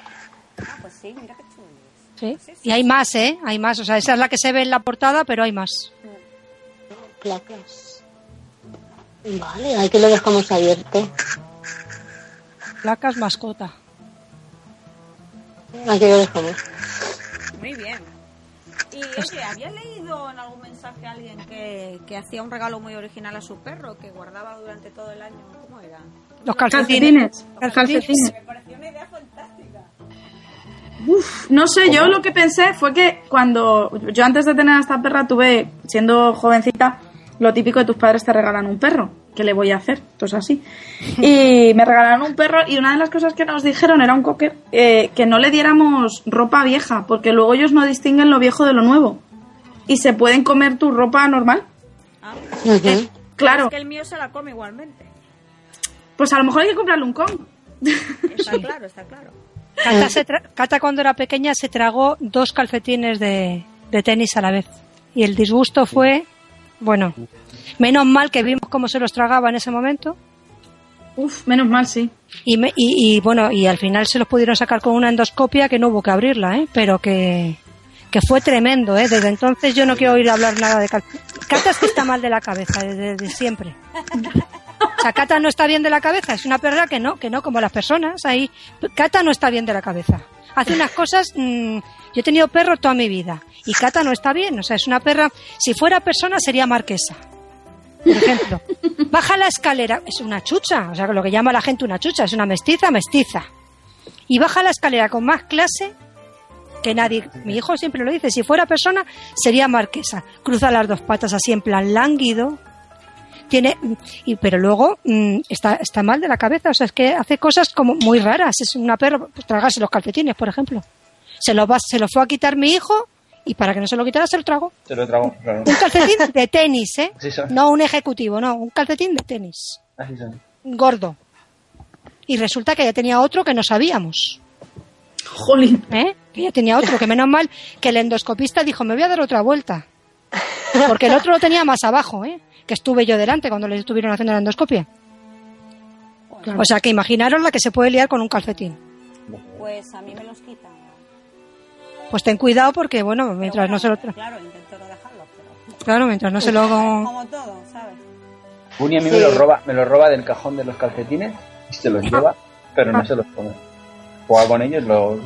Ah, pues sí, mira qué chulo es. Sí. Sí, sí. Y hay más, ¿eh? Hay más. O sea, esa es la que se ve en la portada, pero hay más. Placas. Vale, aquí lo dejamos abierto. Placas mascota. Aquí lo dejamos. Muy bien. Y oye, había leído en algún mensaje a alguien que, que hacía un regalo muy original a su perro, que guardaba durante todo el año. ¿Cómo era? Los calcetines. Calcetines. Calcetines. Me pareció una idea fantástica. Uf, no sé, yo lo que pensé fue que cuando yo antes de tener a esta perra tuve, siendo jovencita, lo típico de tus padres te regalan un perro. ¿Qué le voy a hacer? Esto es así. Y me regalaron un perro y una de las cosas que nos dijeron era un cocker eh, que no le diéramos ropa vieja, porque luego ellos no distinguen lo viejo de lo nuevo. Y se pueden comer tu ropa normal. Ah. Claro, es que el mío se la come igualmente. pues a lo mejor hay que comprarle un con. Está claro, está claro. Cata, se tra- Cata cuando era pequeña se tragó dos calcetines de, de tenis a la vez. Y el disgusto fue, bueno, menos mal que vimos cómo se los tragaba en ese momento. Uf, menos mal, sí. Y, me- y, y, bueno, y al final se los pudieron sacar con una endoscopia que no hubo que abrirla, ¿eh? Pero que, que fue tremendo, ¿eh? Desde entonces yo no quiero oír hablar nada de Cata. Cata es que está mal de la cabeza, desde, desde siempre. O sea, Cata no está bien de la cabeza, es una perra que no, que no, como las personas. Ahí, Cata no está bien de la cabeza. Hace unas cosas, mm, yo he tenido perros toda mi vida y Cata no está bien, o sea, es una perra, si fuera persona sería marquesa. Por ejemplo, baja la escalera, es una chucha, o sea, lo que llama la gente una chucha, es una mestiza, mestiza. Y baja la escalera con más clase que nadie. Mi hijo siempre lo dice, si fuera persona sería marquesa. Cruza las dos patas así en plan lánguido. Tiene, y, pero luego mm, está, está mal de la cabeza, o sea, es que hace cosas como muy raras. Es una perra, pues, tragarse los calcetines, por ejemplo. Se lo, va, se lo fue a quitar mi hijo y para que no se lo quitara se lo tragó. Se lo trago, claro. Un calcetín de tenis, ¿eh? Así son. No un ejecutivo, no, un calcetín de tenis. Así son. Gordo. Y resulta que ya tenía otro que no sabíamos. Jolín. ¿eh? Que ya tenía otro, que menos mal que el endoscopista dijo, me voy a dar otra vuelta. Porque el otro lo tenía más abajo, ¿eh? Que estuve yo delante cuando le estuvieron haciendo la endoscopia. O sea, que imaginaros la que se puede liar con un calcetín. Pues a mí me los quitan. Pues ten cuidado porque, bueno, mientras bueno, no se lo... tra- Claro, intento no dejarlos, pero... Claro, mientras no se lo... Como todo, ¿sabes? Bunny a mí Sí. me, lo roba, me lo roba del cajón de los calcetines y se los lleva, pero no se los pone. Juega con ellos, lo-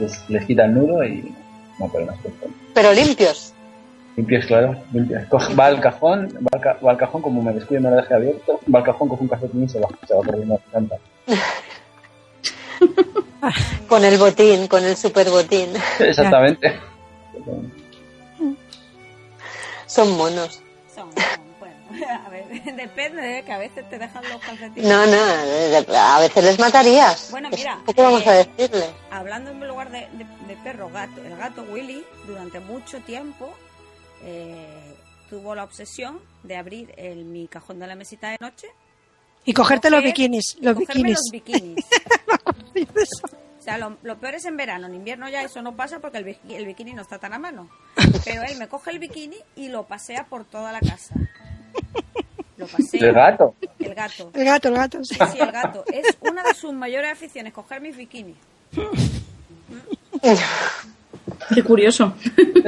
les, les quita el nudo y no, pero no se los pone. Pero limpios. Limpios, claro, limpios. Coge- va al cajón, va al, ca- va al cajón, como me descuide y me lo deje abierto, va al cajón, coge un calcetín y se va, se va corriendo a la planta. Con el botín, con el super botín. Exactamente. Son monos. Son, son, bueno, a ver, depende, de que a veces te dejan los calcetines. No, no, a veces les matarías. Bueno, mira, ¿Qué vamos eh, a decirle? Hablando en lugar de, de- de perro, gato, el gato Willy, durante mucho tiempo, eh, tuvo la obsesión de abrir el, mi cajón de la mesita de noche. Y cogerte los coger- bikinis, y los bikinis. los bikinis. O sea, lo, lo peor es en verano, en invierno ya eso no pasa porque el, biki- el bikini no está tan a mano. Pero él me coge el bikini y lo pasea por toda la casa. Lo pasea. El gato. El gato. El gato, el gato, sí. Sí, sí, el gato. Es una de sus mayores aficiones, coger mis bikinis. Qué curioso.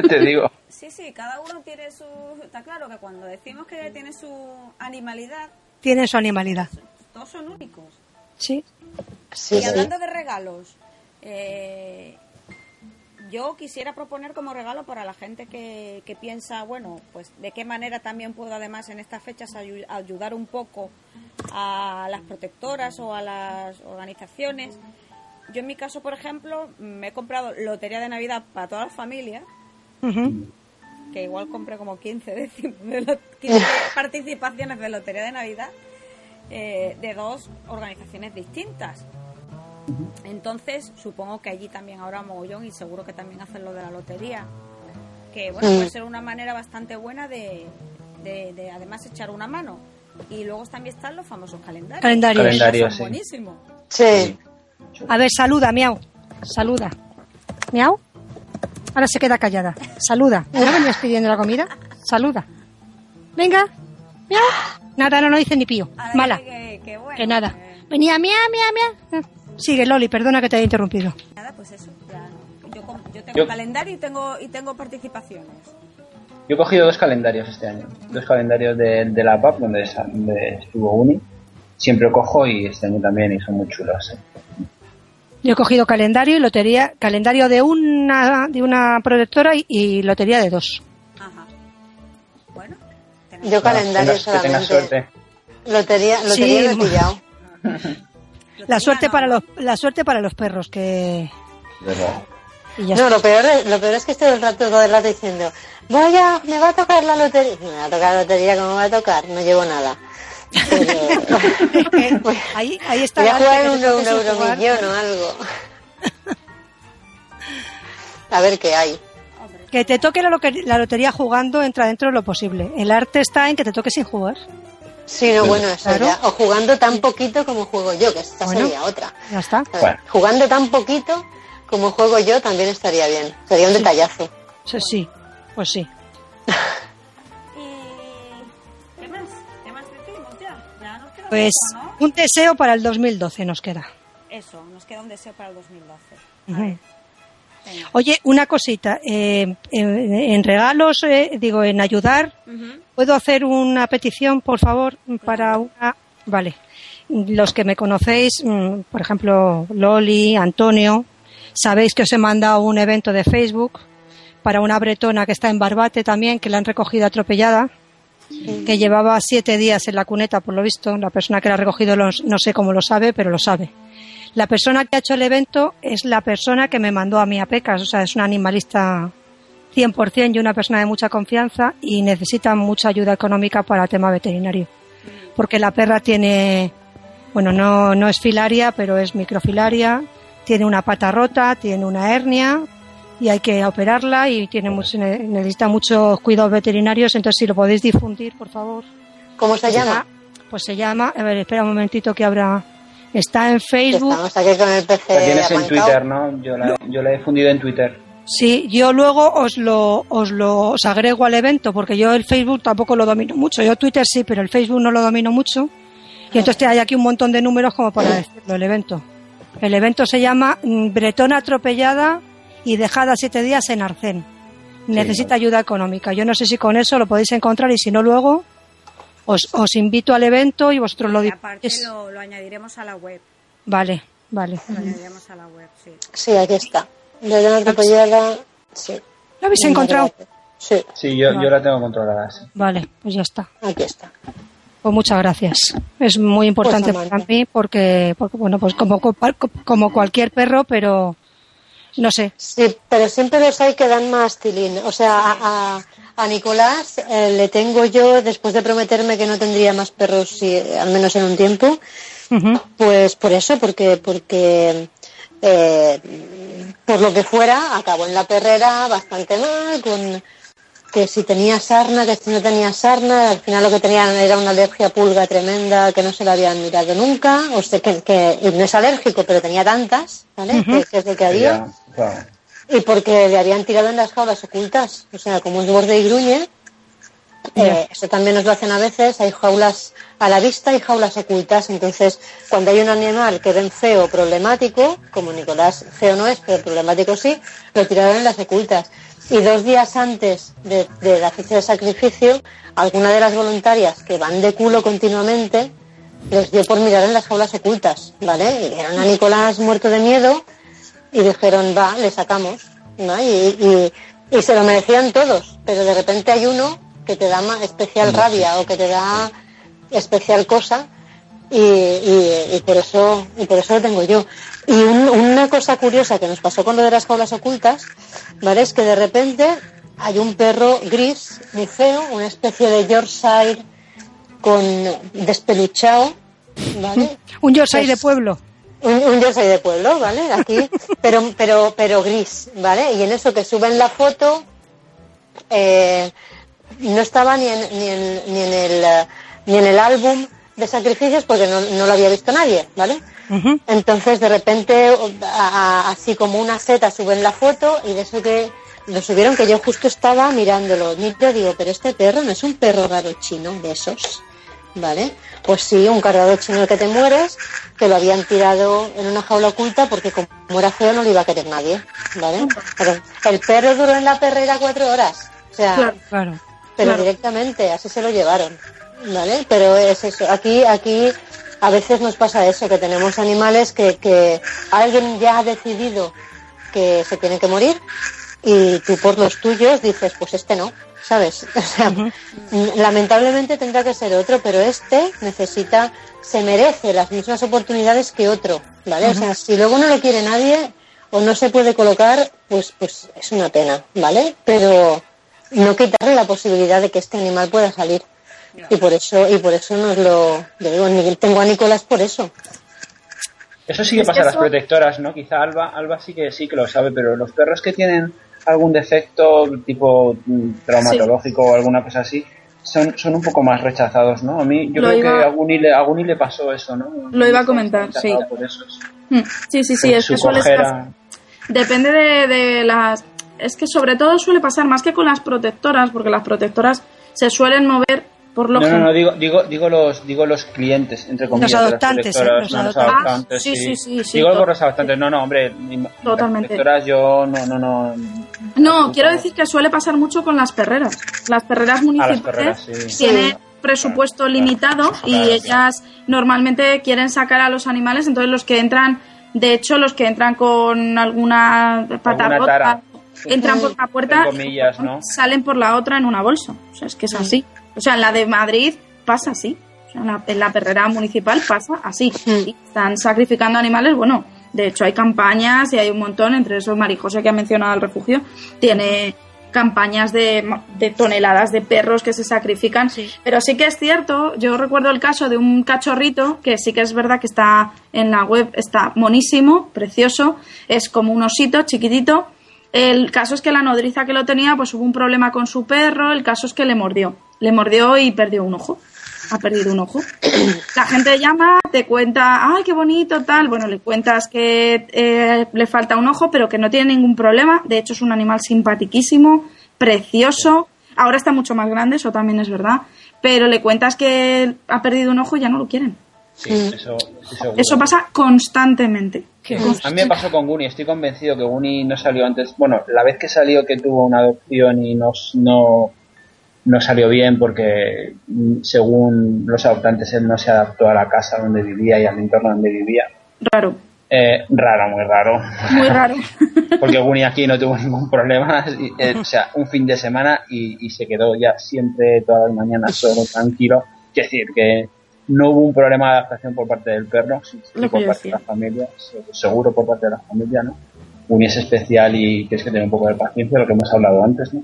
Te digo. Sí, sí, cada uno tiene su... Está claro que cuando decimos que tiene su animalidad, Tiene su animalidad. todos son únicos. Sí. Sí, y sí. hablando de regalos, eh, yo quisiera proponer como regalo para la gente que, que piensa, bueno, pues de qué manera también puedo además en estas fechas ayu- ayudar un poco a las protectoras o a las organizaciones. Yo en mi caso, por ejemplo, me he comprado lotería de Navidad para toda la familia, que igual compré como 15, décimos de lo- 15 participaciones de lotería de Navidad eh, de dos organizaciones distintas. Entonces, supongo que allí también habrá mogollón y seguro que también hacen lo de la lotería. Que bueno, puede ser una manera bastante buena de, de- de además echar una mano. Y luego también están los famosos calendarios. Calendarios. sí. buenísimos. Sí. A ver, saluda, miau. Saluda. ¿Miau? Ahora se queda callada. Saluda. ¿No venías pidiendo la comida? Saluda. Venga. Miau. Nada, no, no dice ni pío. Ahora Mala. Que, que bueno, Que nada. que- Venía, miau, miau, miau. Sigue, Loli, perdona que te haya interrumpido. nada, pues eso. ya yo, tengo Yo- calendario y tengo, y tengo participaciones. Yo he cogido dos calendarios este año. Dos calendarios de, de la PAP donde, estuvo Uni. Siempre cojo y este año también y son muy chulos. ¿eh? Yo he cogido calendario y lotería, calendario de una, de una protectora y, y lotería de dos. Ajá. Bueno, Yo calendario tengas solamente. suerte. Lotería, lotería Sí, pillado. La suerte no. para los, la suerte para los perros que y ya No, lo peor, es, lo peor es que estoy todo el rato, todo el rato diciendo, vaya, me va a tocar la lotería. Me va a tocar la lotería, ¿cómo me va a tocar? No llevo nada. Pero- Eh, ahí, ahí está. Voy a jugar un, jugar. euromillón o algo. A ver qué hay. Que te toque la, la lotería jugando entra dentro de lo posible. El arte está en que te toque sin jugar. Sí, no, bueno, eso Claro. ya. O jugando tan poquito como juego yo, que esta Bueno. sería otra. Ya está. A ver, Bueno. Jugando tan poquito como juego yo también estaría bien. Sería un detallazo. Sí, sí, pues sí. ¿Y qué más? ¿Qué más decimos ya? Ya nos queda Pues un deseo para el 2012 nos queda. Eso, nos queda un deseo para el 2012. Ujú. Venga. Oye, una cosita. eh, en, en regalos, eh, digo, en ayudar. ¿puedo hacer una petición, por favor, para una... Vale. Los que me conocéis, mm, por ejemplo, Loli, Antonio, sabéis que os he mandado un evento de Facebook para una bretona que está en Barbate también, que la han recogido atropellada, que llevaba siete días en la cuneta, por lo visto. La persona que la ha recogido los- no sé cómo lo sabe, pero lo sabe. La persona que ha hecho el evento es la persona que me mandó a mí a Pecas, o sea, es una animalista 100% y una persona de mucha confianza y necesita mucha ayuda económica para el tema veterinario. Porque la perra tiene, bueno, no, no es filaria, pero es microfilaria, tiene una pata rota, tiene una hernia y hay que operarla y tiene mucho- ne- necesita muchos cuidados veterinarios, entonces si lo podéis difundir, por favor. ¿Cómo se llama? Pues se llama, a ver, espera un momentito que abra, está en Facebook. Estamos aquí con el PC La tienes en. Twitter, ¿no? Yo la, yo la he difundido en Twitter. Sí, yo luego os lo, os lo os agrego al evento, porque yo el Facebook tampoco lo domino mucho. Yo Twitter sí, pero el Facebook no lo domino mucho. Y entonces hay aquí un montón de números como para decirlo, el evento. El evento se llama mm, Bretona atropellada y dejada siete días en Arcén. Necesita ayuda económica. Yo no sé si con eso lo podéis encontrar y si no luego os, os invito al evento y vosotros lo aparte lo, lo añadiremos a la web. Vale, vale. Lo añadiremos a la web, sí. Sí, aquí está. De la atropellada. Sí. ¿Lo habéis encontrado? Sí, Sí, yo, Vale. yo la tengo controlada. sí. Vale, pues ya está. aquí está. Pues muchas gracias. Es muy importante Pues, para mí porque, porque, bueno, pues como, como cualquier perro, pero no sé. Sí, pero siempre los hay que dan más tilín. O sea, a, a- a Nicolás eh, le tengo yo, después de prometerme que no tendría más perros, si- al menos en un tiempo, pues por eso, porque, porque eh, por lo que fuera, acabó en la perrera bastante mal, con que si tenía sarna, que si no tenía sarna, al final lo que tenían era una alergia pulga tremenda que no se la habían mirado nunca, o sea, que, que y no es alérgico, pero tenía tantas, ¿vale? que, que es de que había. Y porque le habían tirado en las jaulas ocultas. O sea, como es borde y gruñe, eh, eso también nos lo hacen a veces. Hay jaulas a la vista y jaulas ocultas. Entonces, cuando hay un animal que ven feo problemático, como Nicolás feo no es, pero problemático sí, lo tiraron en las ocultas. Y dos días antes de, de la fecha de sacrificio, alguna de las voluntarias que van de culo continuamente les dio por mirar en las jaulas ocultas, ¿vale? Y vieron a Nicolás muerto de miedo y dijeron, va, le sacamos. ¿no? Y, y- y se lo merecían todos, pero de repente hay uno que te da ma- especial rabia o que te da especial cosa y, y- y por eso y por eso lo tengo yo. Y un- una cosa curiosa que nos pasó con lo de las jaulas ocultas, ¿vale? Es que de repente hay un perro gris, muy feo, una especie de Yorkshire con despeluchado, ¿vale? Un Yorkshire Pues- de pueblo. Un, un jersey de pueblo, ¿vale? Aquí, pero, pero, pero gris, ¿vale? Y en eso que suben la foto, eh, no estaba ni en, ni en, ni en el, ni en el álbum de sacrificios porque no, no lo había visto nadie, ¿vale? Entonces, de repente, a- a- así como una seta suben la foto y de eso que lo subieron que yo justo estaba mirándolo. Miro, digo, pero este perro no es un perro raro chino de esos, ¿vale? Pues sí, un cargador chino el que te mueres, que lo habían tirado en una jaula oculta porque como era feo no lo iba a querer nadie, ¿vale? Pero el perro duró en la perrera cuatro horas, o sea, Claro. Claro. pero Claro. directamente, así se lo llevaron, ¿vale? Pero es eso, aquí, aquí a veces nos pasa eso, que tenemos animales que, que alguien ya ha decidido que se tienen que morir y tú por los tuyos dices, pues este no, ¿sabes? O sea, lamentablemente tendrá que ser otro, pero este necesita, se merece las mismas oportunidades que otro, ¿vale? O sea, si luego no lo quiere nadie o no se puede colocar, pues, pues es una pena, ¿vale? Pero no quitarle la posibilidad de que este animal pueda salir. Y por eso, y por eso nos lo, yo digo, ni- tengo a Nicolás por eso. Eso sí que pasa a las protectoras, ¿no? Quizá Alba, Alba sí que sí que lo sabe, pero los perros que tienen algún defecto tipo mm, traumatológico o alguna cosa así, son, son un poco más rechazados, ¿no? A mí, yo Lo creo iba- que a Guni, le, a Guni le pasó eso, ¿no? Lo iba a comentar, Está sí. rechazado por eso, sí. Mm, Sí, sí, sí, es que suele pasar- Depende de, de las... Es que sobre todo suele pasar más que con las protectoras, porque las protectoras se suelen mover por lo No, no, no, digo, digo, digo, los, digo los clientes, entre comillas. de las adoptantes, ¿eh? Los no, los adoptantes. Ah, sí, sí, sí, sí, Digo por los adoptantes, no, no, hombre. las Totalmente. protectoras yo no, no, no. No, quiero decir que suele pasar mucho con las perreras. Las perreras municipales perreras, sí. tienen Sí. presupuesto Claro, limitado claro, y claro. ellas normalmente quieren sacar a los animales, entonces los que entran, de hecho, los que entran con alguna pata Alguna rota, tara. entran por una puerta Entre comillas, ¿no? salen por la otra en una bolsa. O sea, es que es así. O sea, en la de Madrid pasa así. O sea, en la, en la perrera municipal pasa así. Mm. Y están sacrificando animales, bueno, de hecho hay campañas y hay un montón, entre esos Marijose que ha mencionado el refugio, tiene campañas de, de toneladas de perros que se sacrifican. Pero sí que es cierto, yo recuerdo el caso de un cachorrito que sí que es verdad que está en la web, está monísimo, precioso, es como un osito chiquitito. El caso es que la nodriza que lo tenía, pues hubo un problema con su perro, el caso es que le mordió. Le mordió y perdió un ojo. Ha perdido un ojo. La gente llama, te cuenta, ay, qué bonito, tal. Bueno, le cuentas que eh, le falta un ojo, pero que no tiene ningún problema. De hecho, es un animal simpatiquísimo, precioso. Ahora está mucho más grande, eso también es verdad. Pero le cuentas que ha perdido un ojo y ya no lo quieren. Sí, eso, pasa constantemente. A mí me pasó con Guni, estoy convencido que Guni no salió antes. Bueno, la vez que salió que tuvo una adopción y no, no, no salió bien porque mm, según los adoptantes él no se adaptó a la casa donde vivía y al entorno donde vivía. Raro, Eh, raro, muy raro. muy raro. Porque Guni aquí no tuvo ningún problema. eh, o sea, un fin de semana y, y se quedó ya siempre todas las mañanas solo, tranquilo. Es decir, que no hubo un problema de adaptación por parte del perro, sí, por parte de la familia, se- seguro por parte de la familia, ¿no? Guni es especial y tienes que tener un poco de paciencia, lo que hemos hablado antes, ¿no?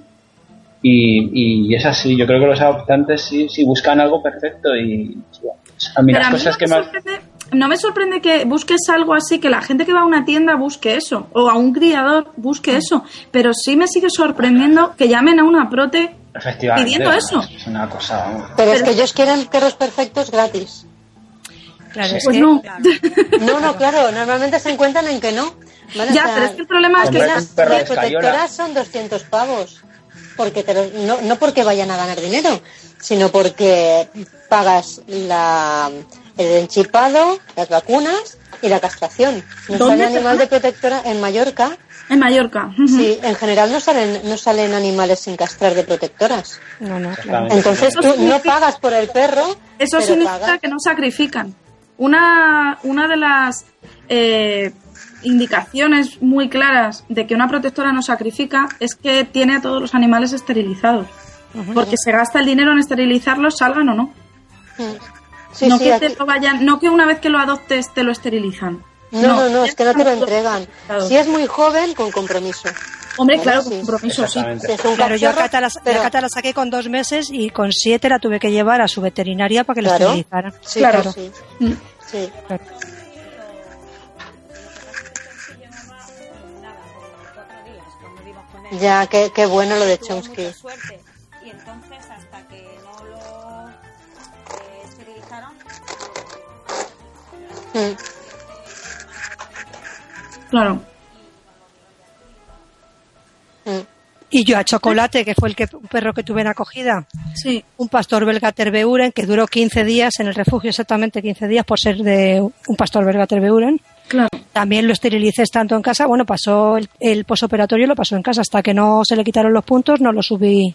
Y, y es así, yo creo que los adoptantes sí, sí buscan algo perfecto y bueno, a mí Pero las a mí cosas no que más... sorprende- no me sorprende que busques algo así, que la gente que va a una tienda busque eso, o a un criador busque eso, pero sí me sigue sorprendiendo que llamen a una prote Efectivamente, pidiendo eso. Es una cosa. Pero, es que ellos quieren perros perfectos gratis. Claro, es Pues que- no. No, no, claro, normalmente se encuentran en que no. ¿vale? Ya, O sea, pero es que el problema es que las, un protectoras son 200 pavos. Porque te lo- no, no porque vayan a ganar dinero, sino porque pagas la, el enchipado, las vacunas y la castración. No ¿Dónde sale te animal de protectora en Mallorca. En Mallorca. Sí, en general no salen, no salen animales sin castrar de protectoras. No, no, claro. Entonces tú no pagas por el perro. Eso pero significa pagas- que no sacrifican. Una, una de las eh, indicaciones muy claras de que una protectora no sacrifica es que tiene a todos los animales esterilizados. Porque se gasta el dinero en esterilizarlos, salgan o no. Sí, no sí, que te lo vayan, no que una vez que lo adoptes te lo esterilizan. No, no, no, es que no te lo entregan. Claro. Si es muy joven, con compromiso. Hombre, Bueno, claro, sí. con compromiso, sí. Claro, yo a Cata, la, pero- a Cata la saqué con dos meses y con siete la tuve que llevar a su veterinaria para que Claro. esterilizaran. Sí, Claro. claro, sí. Mm. sí. Claro. Ya, qué, qué bueno lo de Chomsky. Y entonces, hasta que no lo esterilizaron, Mm. Claro. Mm. Y yo a Chocolate, que fue el que, un perro que tuve en acogida, Sí. un pastor belga Terbeuren, que duró 15 días en el refugio, exactamente 15 días por ser de un pastor belga Terbeuren. Claro. También lo esterilicé tanto en casa, bueno, pasó el, el posoperatorio, lo pasó en casa, hasta que no se le quitaron los puntos, no lo subí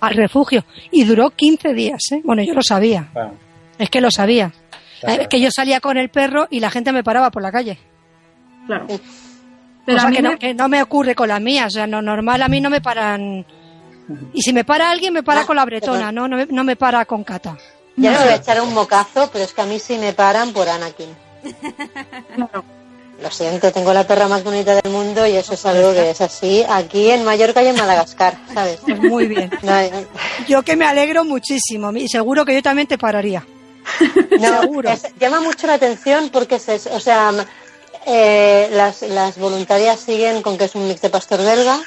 al refugio. Y duró 15 días, ¿eh? Bueno, yo lo sabía, Bueno, es que lo sabía. Claro. Es que yo salía con el perro y la gente me paraba por la calle. Claro. Pero Cosa a mí que no, me- que no me ocurre con las mías, o sea, no normal a mí no me paran. Y si me para alguien, me para Ah, con la bretona, no, no me, no me para con Cata. Ya no me voy a echar un mocazo, pero es que a mí sí me paran por Anakin. claro. Lo siento, tengo la perra más bonita del mundo y eso es algo que es así aquí en Mallorca y en Madagascar, ¿sabes? Pues Muy bien. No, Yo que me alegro muchísimo y seguro que yo también te pararía. no, Seguro. es- llama mucho la atención porque es, eso, o sea, eh, las, las voluntarias siguen con que es un mix de pastor belga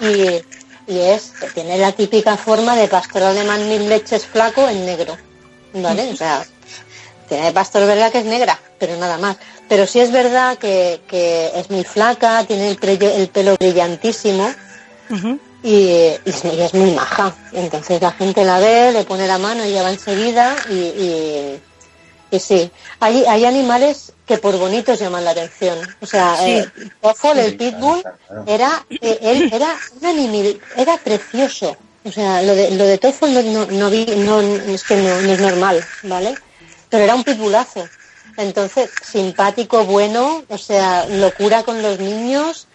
y, y es tiene la típica forma de pastor alemán mil leches flaco en negro, ¿vale? O sea, tiene pastor belga que es negra, pero nada más. Pero sí es verdad que, que es muy flaca, tiene el, pelo brillantísimo y, y es, y es muy maja. Entonces la gente la ve, le pone la mano y ya va enseguida y, y, y sí. Hay, hay animales que por bonitos llaman la atención. O sea, Sí. eh, Toffol, el Sí, pitbull, claro, claro. era, eh, él era un animal, era precioso. O sea, lo de, lo de Toffol no, no, no vi, no, es que no, no es normal, ¿vale? Pero era un pitbullazo. Entonces, simpático, bueno, o sea, locura con los niños,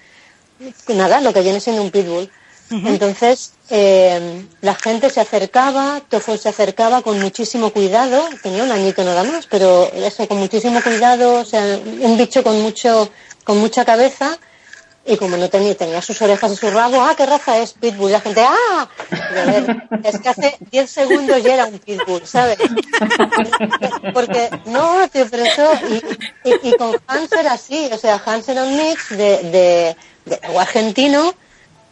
nada, lo que viene siendo un pitbull. Entonces, eh, la gente se acercaba, Toffol se acercaba con muchísimo cuidado, tenía un añito nada más, pero eso, con muchísimo cuidado, o sea, un bicho con mucho, con mucha cabeza, y como no tenía, tenía sus orejas y su rabo, ah, ¿qué raza es Pitbull? La gente, ah, es que hace 10 segundos ya era un Pitbull, ¿sabes? Porque, no, tío, pero eso, y, con Hans era así, o sea, Hans era un mix de, de, de algo argentino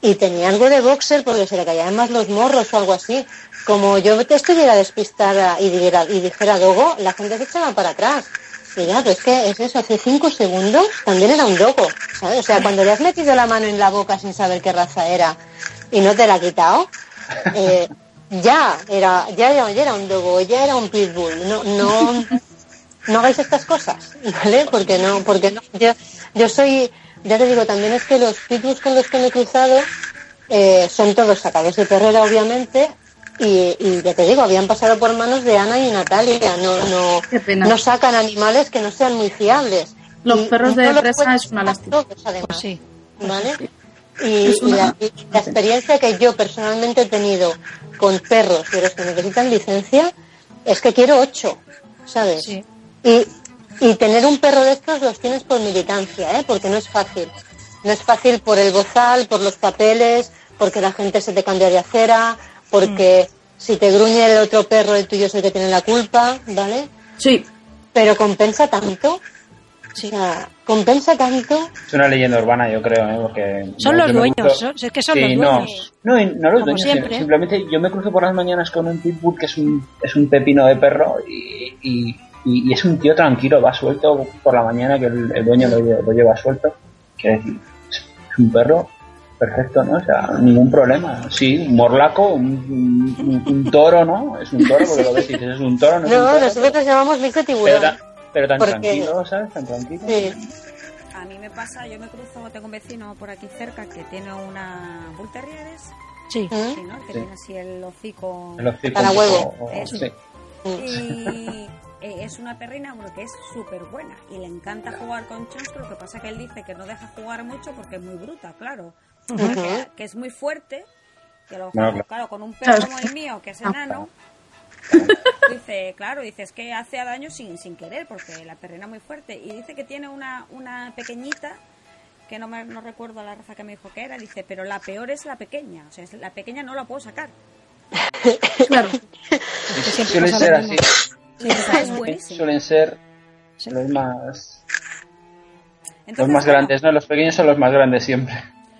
y tenía algo de boxer porque se le caían más los morros o algo así. Como yo te estuviera despistada y dijera, y dijera Dogo, la gente se echaba para atrás. Y ya, pues que es eso, hace cinco segundos también era un dogo, ¿sabes? O sea, cuando le has metido la mano en la boca sin saber qué raza era y no te la ha quitado, eh, ya era, ya era, ya era un dogo, ya era un pitbull. No, no, no hagáis estas cosas, ¿vale? Porque no, porque no, yo, yo soy, ya te digo, también es que los pitbulls con los que me he cruzado eh, son todos sacados de perrera, obviamente, y, y ya te digo, habían pasado por manos de Ana y Natalia, no, no, no sacan animales que no sean muy fiables. Los Y perros de presa es una lástima. todos, además, Pues sí. ¿vale? Y, Es y una- la, y la experiencia que yo personalmente he tenido con perros de los que necesitan licencia es que quiero ocho, ¿sabes? Sí. Y, y tener un perro de estos los tienes por militancia, ¿eh? porque no es fácil. No es fácil por el bozal, por los papeles, porque la gente se te cambia de acera, porque si te gruñe el otro perro, el tuyo es el que tiene la culpa, ¿vale? Sí, Pero compensa tanto. Sí. O sea, compensa tanto. Es una leyenda urbana, yo creo, ¿eh? Porque Son los dueños, cruzo- son- es que son Sí, los no, dueños. no, y no los Como dueños, siempre. simplemente yo me cruzo por las mañanas con un pitbull que es un, es un pepino de perro y, y, y- y es un tío tranquilo, va suelto por la mañana que el, el dueño lo, lle- lo lleva suelto. Quiere decir, es es un perro perfecto, ¿no? O sea, ningún problema. Sí, un morlaco, un, un- un toro, ¿no? Es un toro porque lo ves y dices, es un toro, no es un No, nosotros llamamos pero, tiburón. pero tan Porque- tranquilo, ¿sabes? Tan tranquilo. Sí. A mí me pasa, yo me cruzo, tengo un vecino por aquí cerca que tiene una Bull Terriers, Sí. ¿Mm? sí, ¿no? Que Sí. tiene así el hocico. El hocico Para huevo. poco- sí. Y eh, es una perrina bueno, que es súper buena y le encanta jugar con Chonsky. Lo que pasa que él dice que no deja jugar mucho porque es muy bruta, claro. que, que es muy fuerte. Y a lo mejor, No, pues, claro. claro, con un perro como el mío, que es Ah, enano, dice, claro, dice, es que hace daño sin, sin querer, porque la perrina es muy fuerte. Y dice que tiene una, una pequeñita, que no, me, no recuerdo la raza que me dijo que era, dice, pero la peor es la pequeña. O sea, es- la pequeña no la puedo sacar. claro. ser así. Sí, es. Suelen ser Sí. los más Entonces, los más bueno, grandes, ¿no? Los pequeños son los más grandes siempre.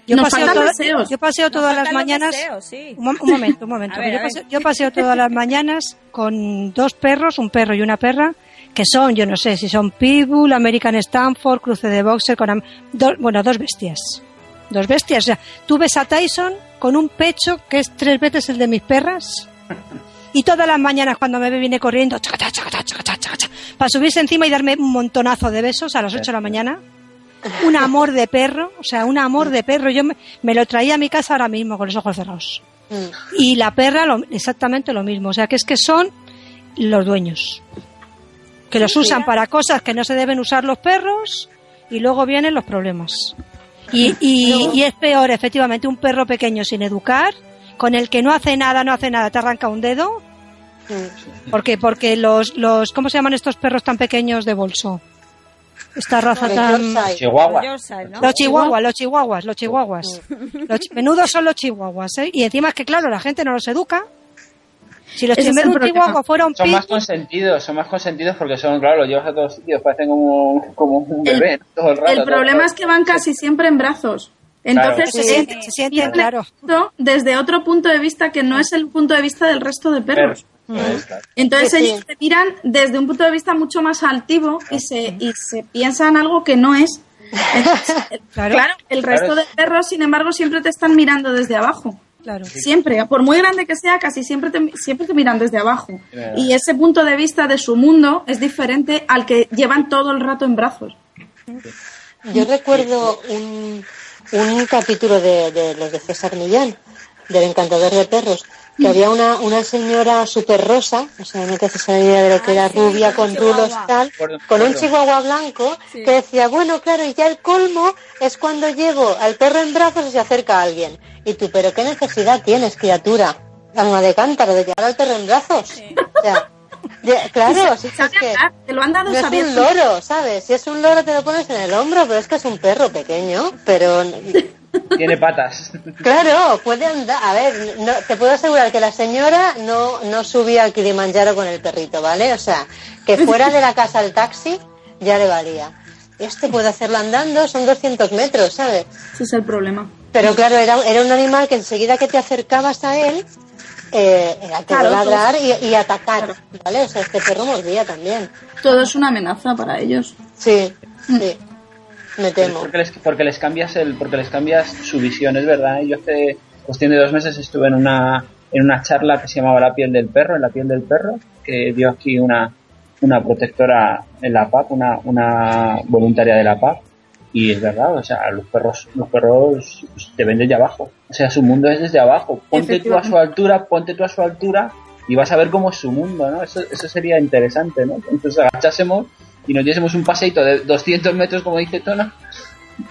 Yo Nos paseo, todas- deseos. yo paseo nos todas las mañanas. deseos, sí. Un, mo- un momento, un momento. Ver, yo, paseo, yo paseo todas las mañanas con dos perros, un perro y una perra, que son, yo no sé si son Pitbull, American Stanford, cruce de boxer, con am- dos, bueno, dos bestias. Dos bestias. O sea, tú ves a Tyson con un pecho que es tres veces el de mis perras. Y todas las mañanas cuando me ve viene corriendo para subirse encima y darme un montonazo de besos a las 8 de la mañana. Un amor de perro, o sea, un amor de perro. Yo me, me lo traía a mi casa ahora mismo con los ojos cerrados. Mm. Y la perra lo- exactamente lo mismo. O sea, que es que son los dueños. Que los usan para cosas que no se deben usar los perros y luego vienen los problemas. Y, y, y es peor, efectivamente, un perro pequeño sin educar, con el que no hace nada, no hace nada, te arranca un dedo. Mm. Porque, porque los, los, ¿cómo se llaman estos perros tan pequeños de bolso? Esta raza tan... Chihuahua. Los chihuahuas, los chihuahuas, los chihuahuas. Los chi- menudos son los chihuahuas, ¿eh? Y encima es que, claro, la gente no los educa. Si los primeros el problema. chihuahuas fueran Son más consentidos, son más consentidos porque son, claro, los llevas a todos sitios, parecen como, como un El- bebé todo el rato. El todo problema rato. es que van casi siempre en brazos. Entonces, Se eh, siente, se siente, claro. desde otro punto de vista que no es el punto de vista del resto de perros. Claro. Entonces Sí, ellos te miran desde un punto de vista mucho más altivo y se, y se piensan algo que no es. Claro. claro, el resto Claro. de perros, sin embargo, siempre te están mirando desde abajo. Claro. Siempre, por muy grande que sea, casi siempre te, siempre te miran desde abajo. Y ese punto de vista de su mundo es diferente al que llevan todo el rato en brazos. Yo recuerdo un, un capítulo de, de los de César Millán, del encantador de perros, que había una, una señora súper rosa, o sea, no te haces la idea de lo que era rubia, con rulos tal, con un chihuahua blanco, que decía, bueno, claro, y ya el colmo es cuando llevo al perro en brazos y se acerca a alguien. Y tú, pero ¿qué necesidad tienes, criatura? Alma de cántaro, de llevar al perro en brazos. O sea, ya- claro, sí, es que... te lo han dado No es un loro, ¿sabes? Si es un loro te lo pones en el hombro, pero es que es un perro pequeño, pero Tiene patas. claro, puede andar. A ver, no, te puedo asegurar que la señora no, no subía al Kilimanjaro con el perrito, ¿vale? O sea, que fuera de la casa al taxi ya le valía. Este puede hacerlo andando, son 200 metros, ¿sabes? Ese es el problema. Pero claro, era, era un animal que enseguida que te acercabas a él, eh, era que Claro, ladrar y, y atacar, ¿vale? O sea, este perro mordía también. Todo es una amenaza para ellos. Sí, sí, me temo. Porque les, porque les cambias el, porque les cambias su visión, es verdad. Yo hace cuestión de dos meses estuve en una, en una charla que se llamaba La piel del perro, en la piel del perro, que dio aquí una, una protectora en la PAC, una, una voluntaria de la PAC. Y es verdad, o sea, los perros, los perros pues, te ven desde abajo. O sea, su mundo es desde abajo. Ponte tú a su altura, ponte tú a su altura y vas a ver cómo es su mundo, ¿no? Eso, eso sería interesante, ¿no? Entonces agachásemos y nos diésemos un paseito de 200 metros, como dice Tona,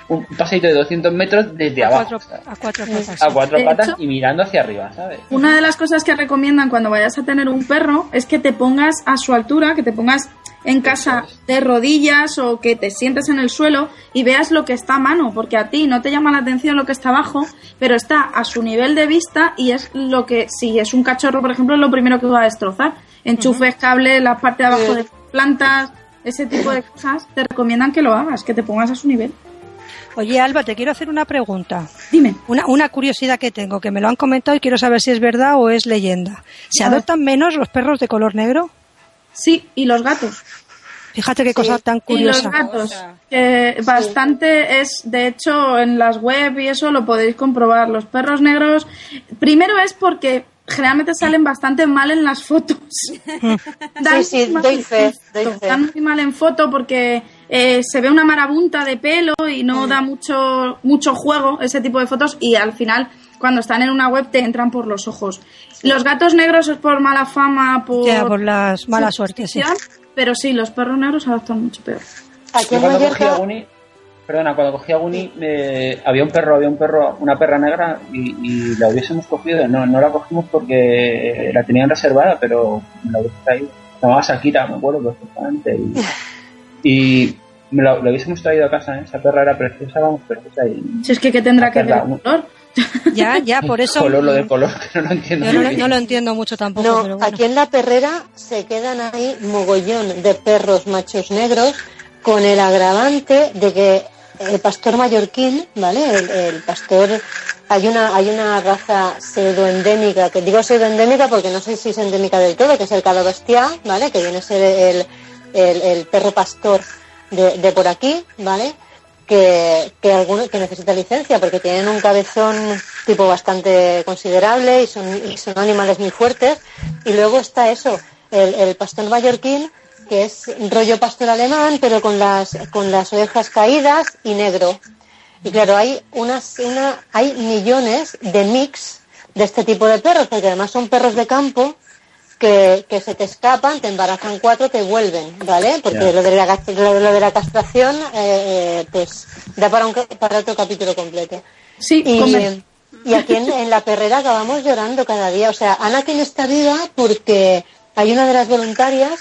un paseito de 200 metros desde A abajo, cuatro, a cuatro patas. a cuatro patas hecho- y mirando hacia arriba, ¿sabes? Una de las cosas que recomiendan cuando vayas a tener un perro es que te pongas a su altura, que te pongas en casa de rodillas o que te sientes en el suelo y veas lo que está a mano, porque a ti no te llama la atención lo que está abajo, pero está a su nivel de vista y es lo que, si es un cachorro, por ejemplo, es lo primero que va a destrozar. Enchufes, cables, la parte de abajo de plantas, ese tipo de cosas, te recomiendan que lo hagas, que te pongas a su nivel. Oye, Alba, te quiero hacer una pregunta. Dime. Una, una curiosidad que tengo, que me lo han comentado y quiero saber si es verdad o es leyenda. ¿Se A ver. adoptan menos los perros de color negro? Sí, y los gatos. Fíjate qué cosa tan Y los curiosa. gatos, que bastante es, de hecho, en las web y eso lo podéis comprobar. Los perros negros, primero es porque generalmente salen bastante mal en las fotos. Dan Sí, sí, doy fe, doy foto, fe. Dan muy mal en foto porque eh, se ve una marabunta de pelo y no da mucho, mucho juego ese tipo de fotos y al final cuando están en una web te entran por los ojos. Los gatos negros es por mala fama, por, Ya, por las mala suerte, sí. pero sí, los perros negros adaptan mucho peor. Aquí en cuando cogí a Mallorca, perdona, cuando cogí a Guni, eh, había un perro, había un perro, una perra negra y, y la hubiésemos cogido. No, no la cogimos porque la tenían reservada, pero la hubiese traído. Se llamaba Shakira, me acuerdo perfectamente. Y, y me la, la hubiésemos traído a casa, ¿eh? esa perra era preciosa, vamos, preciosa. Y, Si es que, ¿qué tendrá que ver color? Ya, ya, por eso. color, lo de color, que no lo entiendo. Yo no, lo entiendo mucho tampoco, no, pero bueno. aquí en la perrera se quedan ahí mogollón de perros machos negros con el agravante de que el pastor mallorquín, ¿vale? El, el pastor, hay una, hay una raza pseudoendémica, que digo pseudoendémica porque no sé si es endémica del todo, que es el cadobestia, ¿vale? Que viene a ser el, el, perro pastor de, de por aquí, ¿vale? que, que, alguno, que necesita licencia porque tienen un cabezón tipo bastante considerable y son, y son animales muy fuertes. Y luego está eso, el, el pastor mallorquín, que es rollo pastor alemán, pero con las, con las orejas caídas y negro. Y claro, hay unas, una, hay millones de mix de este tipo de perros, porque además son perros de campo que, que se te escapan, te embarazan cuatro, te vuelven, ¿vale? Porque lo, de la, lo, lo de la castración, eh, eh, pues da para, un, para otro capítulo completo. Sí, Y, come. y aquí en, en la perrera acabamos llorando cada día. O sea, Anakin está viva porque hay una de las voluntarias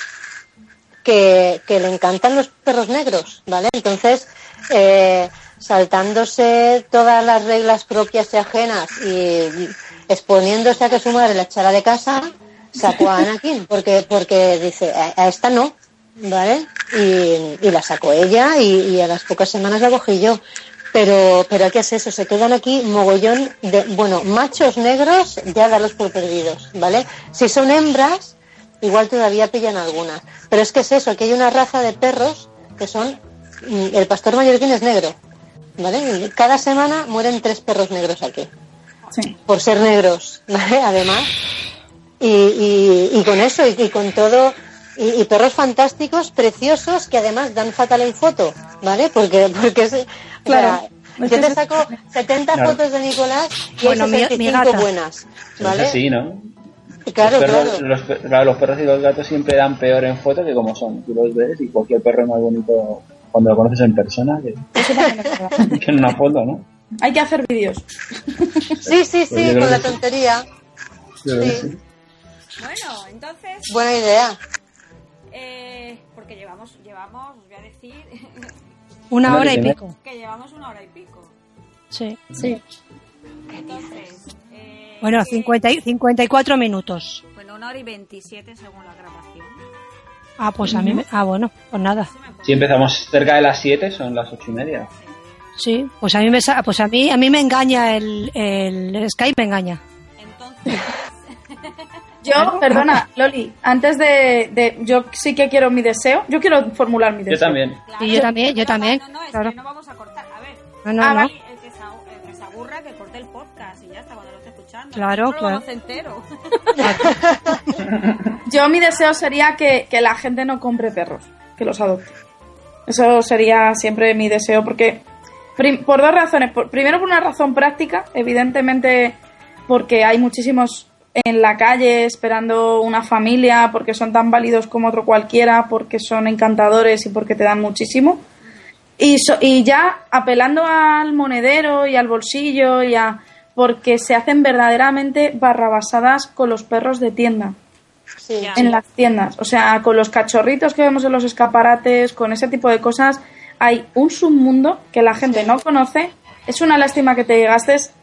que, que le encantan los perros negros, ¿vale? Entonces, eh, saltándose todas las reglas propias y ajenas y exponiéndose a que su madre la echara de casa, sacó a Anakin, porque, porque dice, a, esta no, ¿vale? Y, y la sacó ella y, y a las pocas semanas la cogí yo. Pero, pero ¿qué es eso? Se quedan aquí mogollón de, bueno, machos negros, ya darlos por perdidos, ¿vale? Si son hembras, igual todavía pillan algunas. Pero es que es eso, que hay una raza de perros que son, mm, el pastor mallorquín es negro, ¿vale? Cada semana mueren tres perros negros aquí, Sí. por ser negros, ¿vale? Además. Y, y- y con eso, y, y con todo, y, y perros fantásticos, preciosos, que además dan fatal en foto, ¿vale? Porque, porque es, o Claro. yo te saco 70 Claro. fotos de Nicolás y Bueno, hay mi- mi 65 gata. buenas, ¿vale? Es así, ¿no? Claro, los, perros, claro. Los, pe- claro, los perros y los gatos siempre dan peor en foto que como son. Tú los ves y cualquier perro es más bonito cuando lo conoces en persona que, en una foto, ¿no? Hay que hacer vídeos. Sí, sí, Pues sí, creo con la tontería. Sí. Bueno, entonces, Buena idea. eh, porque llevamos, llevamos, os voy a decir, Una hora y pico. que llevamos una hora y pico. Sí. Sí. Entonces, Bueno, que- 50 y- 54 minutos. Bueno, una hora y 27 según la grabación. Ah, pues a mí me... Ah, bueno, pues nada. Si empezamos cerca de las 7, son las 8 y media. Sí, pues a mí me sa- pues a mí a mí me engaña el, el Skype me engaña. Entonces, Yo, perdona, Loli, antes de, de- Yo sí que quiero mi deseo. Yo quiero formular mi Yo deseo. también. claro, Y yo también, yo no, también, No, no, es claro. que no vamos a cortar. A ver, No, no, Ah, no. vale. el que, se, el que se aburra, que corte el podcast Claro, no claro. entero. Yo mi deseo sería que, que la gente no compre perros, que los adopte. Eso sería siempre mi deseo, porque prim- por dos razones. Por- primero por una razón práctica, evidentemente porque hay muchísimos en la calle esperando una familia, porque son tan válidos como otro cualquiera, porque son encantadores y porque te dan muchísimo. Y, so- y ya apelando al monedero y al bolsillo y a porque se hacen verdaderamente barrabasadas con los perros de tienda Sí. Ya. en las tiendas. O sea, con los cachorritos que vemos en los escaparates, con ese tipo de cosas, hay un submundo que la gente no conoce. Es una lástima que te gastes,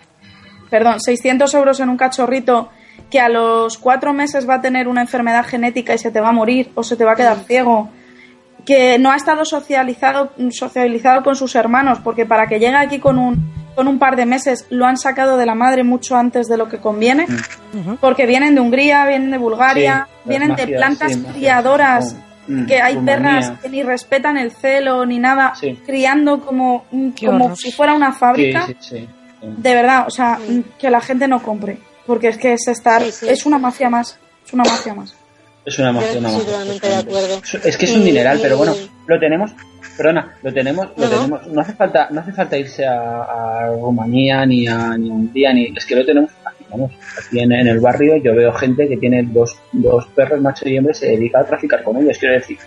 perdón, 600 euros en un cachorrito que a los cuatro meses va a tener una enfermedad genética y se te va a morir o se te va a quedar ciego. Que no ha estado socializado, socializado con sus hermanos, porque para que llegue aquí con un, con un par de meses lo han sacado de la madre mucho antes de lo que conviene porque vienen de Hungría, vienen de Bulgaria, Sí, vienen de plantas sí, criadoras, que hay Rumanía. perras que ni respetan el celo ni nada, Sí. criando como, mm, como si fuera una fábrica. sí, sí. sí. De verdad, o sea, mm, que la gente no compre, porque es que es estar, Sí, sí. es una mafia más, es una mafia más. Es una Yo magia, una acuerdo. Es- que es un Y- dineral, pero bueno, y- lo tenemos, perdona, lo tenemos, lo No, tenemos, no hace falta, no hace falta irse a, a Rumanía ni a ni a Hungría ni, es que lo tenemos aquí, vamos, aquí en, en el barrio yo veo gente que tiene dos, dos perros macho y hembra y se dedica a traficar con ellos, quiero decir,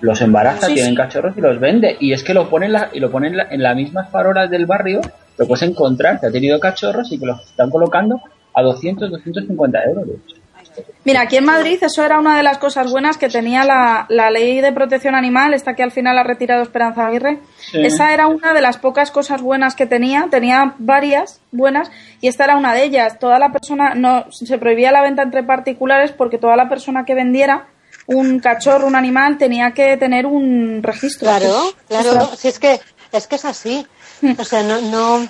los embaraza, Sí, tienen sí. cachorros y los vende, y es que lo ponen la, y lo ponen la- en las mismas farolas del barrio, lo puedes encontrar, que ha tenido cachorros y que los están colocando a 200, 250 euros. Mira, aquí en Madrid eso era una de las cosas buenas que tenía la, la ley de protección animal, esta que al final ha retirado Esperanza Aguirre. Sí. Esa era una de las pocas cosas buenas que tenía, tenía varias buenas y esta era una de ellas. Toda la persona, no se prohibía la venta entre particulares porque toda la persona que vendiera un cachorro, un animal, tenía que tener un registro. Claro, claro. Si es que es que es así. O sea, no no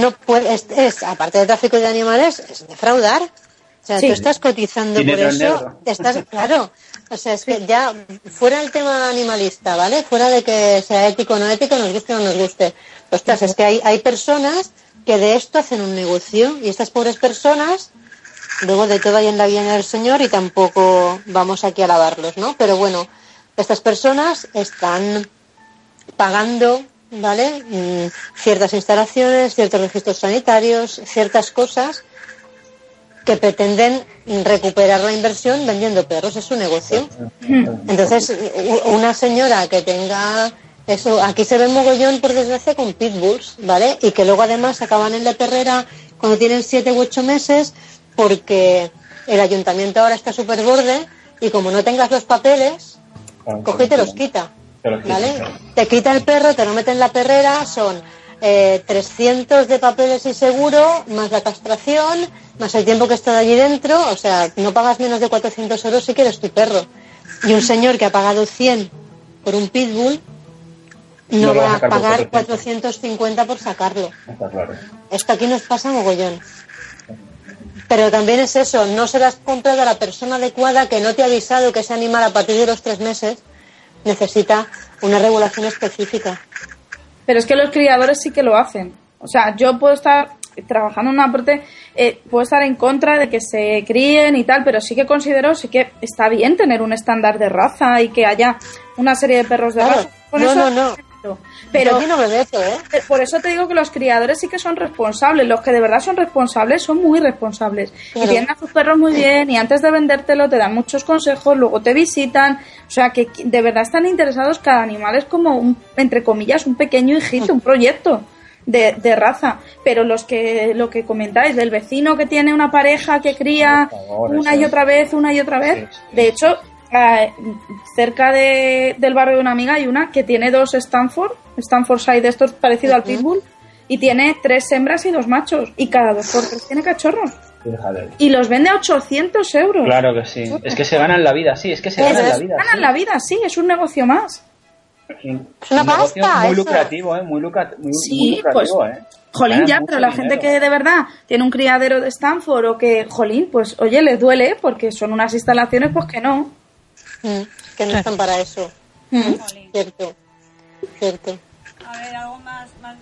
no puede es, es, aparte de tráfico de animales es defraudar. O sea, Sí. tú estás cotizando por Dinero eso, estás claro. O sea, es que ya fuera el tema animalista, ¿vale? Fuera de que sea ético o no ético, nos guste o no nos guste. Ostras, es que hay hay personas que de esto hacen un negocio y estas pobres personas luego de todo hay en la viña del Señor y tampoco vamos aquí a alabarlos, ¿no? Pero bueno, estas personas están pagando, ¿vale? Mm, ciertas instalaciones, ciertos registros sanitarios, ciertas cosas que pretenden recuperar la inversión vendiendo perros, es su negocio. Entonces, una señora que tenga eso, aquí se ve mogollón por desgracia con pitbulls, ¿vale? Y que luego además acaban en la perrera cuando tienen siete u ocho meses porque el ayuntamiento ahora está súper borde y como no tengas los papeles, coge y te los quita, ¿vale? Te quita el perro, te lo mete en la perrera, son eh, 300 de papeles y seguro, más la castración, más el tiempo que está allí dentro, o sea, no pagas menos de 400 euros si quieres tu perro. Y un señor que ha pagado 100 por un pitbull, no, No va a pagar 400. 450 por sacarlo. Está claro. Esto aquí nos pasa mogollón. Pero también es eso, no se las compras a la persona adecuada que no te ha avisado que ese animal a partir de los tres meses necesita una regulación específica. Pero es que los criadores sí que lo hacen. O sea, yo puedo estar trabajando en una parte, eh, puedo estar en contra de que se críen y tal, pero sí que considero, sí que está bien tener un estándar de raza y que haya una serie de perros de Claro. raza. Con No, eso- no, no. Pero Yo aquí no me meto, ¿eh? Eh, Por eso te digo que los criadores sí que son responsables. Los que de verdad son responsables son muy responsables. Y tienen a sus perros muy bien y antes de vendértelo te dan muchos consejos, luego te visitan. O sea, que de verdad están interesados. Cada animal es como, un, entre comillas, un pequeño hijito, un proyecto. De, de raza, pero los que lo que comentáis del vecino que tiene una pareja que cría favor, una y otra vez, una y otra vez. Sí, sí. De hecho, cerca de- del barrio de una amiga hay una que tiene dos Stanford, Stanfordshire de estos parecido al Pitbull, y tiene tres hembras y dos machos, y cada dos por tres tiene cachorros. Fíjate. Y los vende a 800 euros. Claro que sí. Es que se ganan la vida, sí, es que se Es- ganan la es- vida. ganan sí. la vida, sí, es un negocio más. Es una un negocio pasta, muy eso. lucrativo, ¿eh? Muy, lucra- muy, Sí, muy lucrativo, pues, ¿eh? Jolín, ya, pero la dinero. gente que de verdad tiene un criadero de Stanford o que, jolín, pues oye, les duele porque son unas instalaciones, pues que no. Mm, que no están para eso. Mm. Cierto. Cierto. A ver, algo más. más...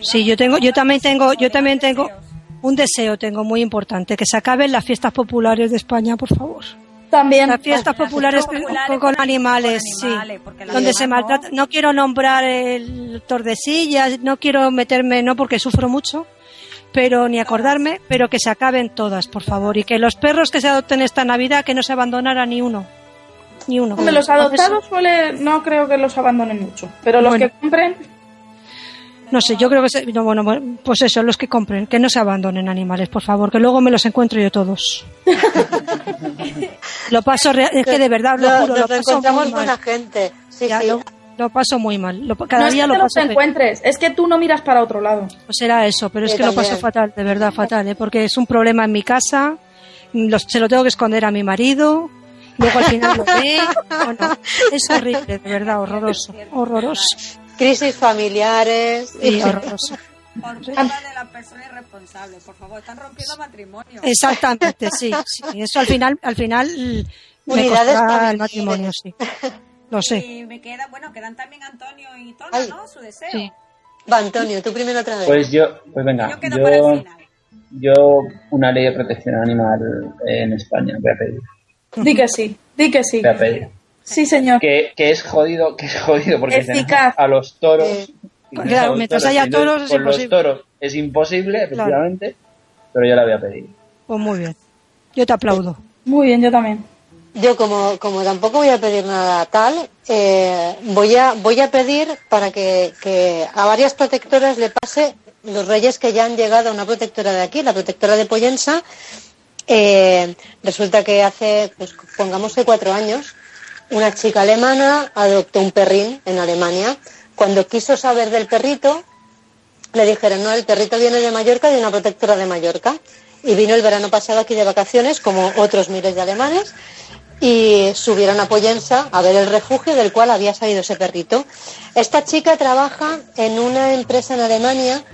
Sí, yo tengo, yo también tengo, yo también tengo un deseo, tengo muy importante, que se acaben las fiestas populares de España, por favor. También. Las fiestas populares populares con, animales, con animales, sí. Donde se maltrata. No quiero nombrar el Tordesillas, no quiero meterme, no porque sufro mucho, pero ni acordarme, pero que se acaben todas, por favor. Y que los perros que se adopten esta Navidad, que no se abandonara ni uno. Ni uno. Hombre, los adoptados suele, no creo que los abandonen mucho, pero los Bueno. que compren, No sé, yo creo que, se- no, bueno, bueno, pues eso, los que compren, que no se abandonen animales, por favor, que luego me los encuentro yo todos. lo paso, es que de verdad, lo Lo- juro, lo paso encontramos muy mal. buena gente. Sí, Ya, sí. lo, lo paso muy mal. Lo- cada no es día que lo te los paso pe- encuentres, es que tú no miras para otro lado. Pues será eso, pero es que lo paso fatal, de verdad fatal, ¿eh? porque es un problema en mi casa, los- se lo tengo que esconder a mi marido, luego al final lo ve, bueno, es horrible, de verdad, horroroso, horroroso, Crisis familiares. sí, horroroso. Por culpa de la persona irresponsable, por favor, están rompiendo matrimonio. Exactamente, sí, sí, eso al final, al final me costará el matrimonio, sí, lo sé. Y me queda, bueno, quedan también Antonio y Tona, Ay. ¿no? Su deseo. Sí. Va, Antonio, tú primero otra vez. Pues yo, pues venga, Yo quedo para el yo, final. yo una ley de protección animal en España voy a pedir. Di que sí, di que sí. Voy a pedir. Sí, señor. Que, que es jodido, que es jodido porque Eficaz. tenemos a los toros. Tenemos Claro, a los mientras toros, haya toros es con los imposible. toros es imposible, efectivamente, pero yo la voy a pedir. Pues muy bien, yo te aplaudo. Muy bien, yo también. Yo como, como tampoco voy a pedir nada tal, eh, voy, a, voy a pedir para que, que a varias protectoras le pase los reyes que ya han llegado a una protectora de aquí, la protectora de Pollensa. Eh, resulta que hace, pues pongamos que cuatro años, una chica alemana adoptó un perrín en Alemania. Cuando quiso saber del perrito, le dijeron, no, el perrito viene de Mallorca, de una protectora de Mallorca. Y vino el verano pasado aquí de vacaciones, como otros miles de alemanes, y subieron a Pollensa a ver el refugio del cual había salido ese perrito. Esta chica trabaja en una empresa en Alemania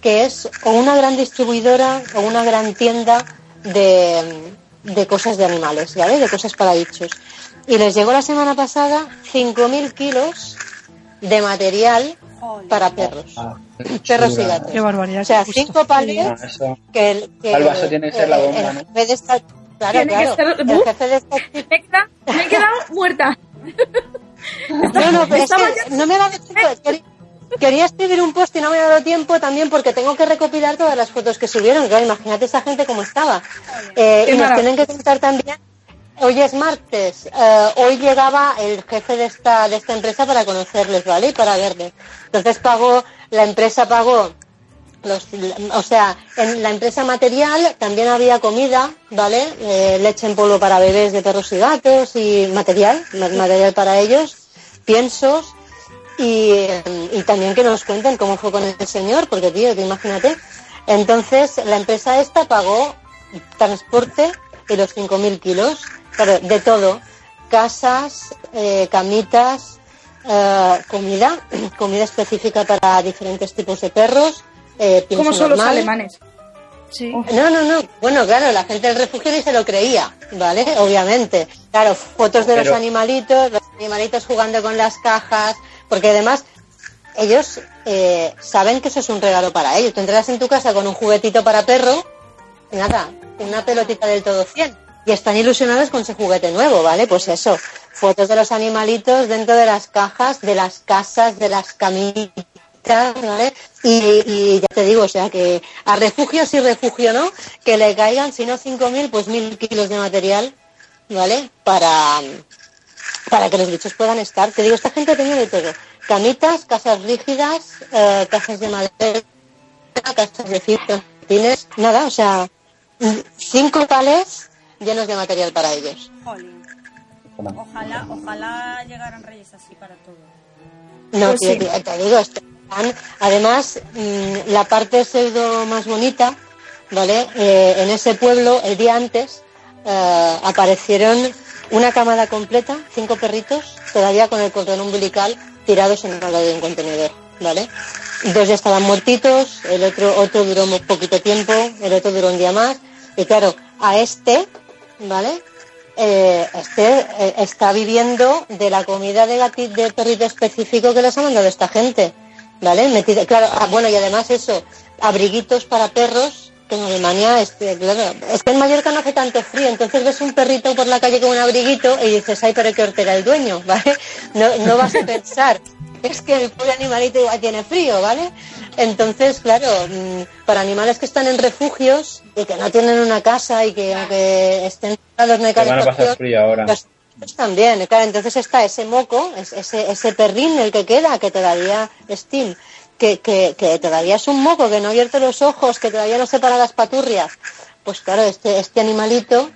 que es o una gran distribuidora o una gran tienda de, de cosas de animales, ¿vale? De cosas para bichos. Y les llegó la semana pasada 5.000 kilos de material para perros. Ah, Perros y gatos. Qué barbaridad. O sea, cinco Ah, eso. que el, que Alba, eso tiene que ser la bomba, el ¿no? de esta, claro, Tiene que claro, ser- el jefe de esta Me he quedado, muerta. no, no, pero es que no me ha dado tiempo. Quería, escribir un post y no me ha dado tiempo también porque tengo que recopilar todas las fotos que subieron. Claro, imagínate esa gente cómo estaba. Eh, y nos tienen que contar también. Hoy es martes. eh, hoy llegaba el jefe de esta de esta empresa para conocerles, ¿vale? Y para verles. Entonces pagó, la empresa pagó los, o sea, en la empresa material también había comida, ¿vale? Eh, leche en polvo para bebés de perros y gatos y material, ma- material para ellos, piensos y, y también que nos cuenten cómo fue con el señor, porque tío, te imagínate. Entonces, la empresa esta pagó transporte y los 5.000 kilos, claro, de todo, casas, eh, camitas, eh, comida, comida específica para diferentes tipos de perros. Eh, Como son los alemanes. Sí. No, no, no. Bueno, claro, la gente del refugio ni se lo creía, ¿vale? Obviamente. Claro, fotos de los animalitos, los animalitos jugando con las cajas, porque además ellos eh, saben que eso es un regalo para ellos. Tú entras en tu casa con un juguetito para perro, nada, una pelotita del todo 100. Y están ilusionados con ese juguete nuevo, ¿vale? Pues eso, fotos de los animalitos dentro de las cajas, de las casas, de las camitas, ¿vale? Y, y ya te digo, o sea, que a refugio sí, refugio no, que le caigan, si no 5.000, pues 1.000 kilos de material, ¿vale? Para, para que los bichos puedan estar. Te digo, esta gente tenía de todo. Camitas, casas rígidas, eh, casas de madera, casas de fibra, tienes nada, o sea, cinco palés llenos de material para ellos. Jolín. Ojalá, ojalá llegaran reyes así para todo. No, Pues tío, sí. tío, te digo, están- además, mm, la parte pseudo más bonita, ¿vale? Eh, en ese pueblo, el día antes, eh, aparecieron una camada completa, cinco perritos, todavía con el cordón umbilical tirados en el lado de un contenedor, ¿vale? Dos ya estaban muertitos, el otro, otro duró muy poquito tiempo, el otro duró un día más, y claro, a este, ¿vale? eh, este eh, está viviendo de la comida de gati- de perrito específico que les ha mandado esta gente, ¿vale? Metido, claro, ah, bueno, y además eso, abriguitos para perros, que en Alemania, este, claro, es que en Mallorca no hace tanto frío, entonces ves un perrito por la calle con un abriguito y dices, ay, pero qué hortera el dueño, ¿vale? No, no vas a pensar, es que el pobre animalito igual tiene frío, ¿vale? Entonces, claro, mm, para animales que están en refugios y que no tienen una casa y que aunque estén cerrados no van a pasar frío ahora. los también, claro, entonces está ese moco, es- ese, ese perrín el que queda, que todavía es Tim, que, que, que todavía es un moco, que no ha abierto los ojos, que todavía no se para las paturrias. Pues claro, este, este animalito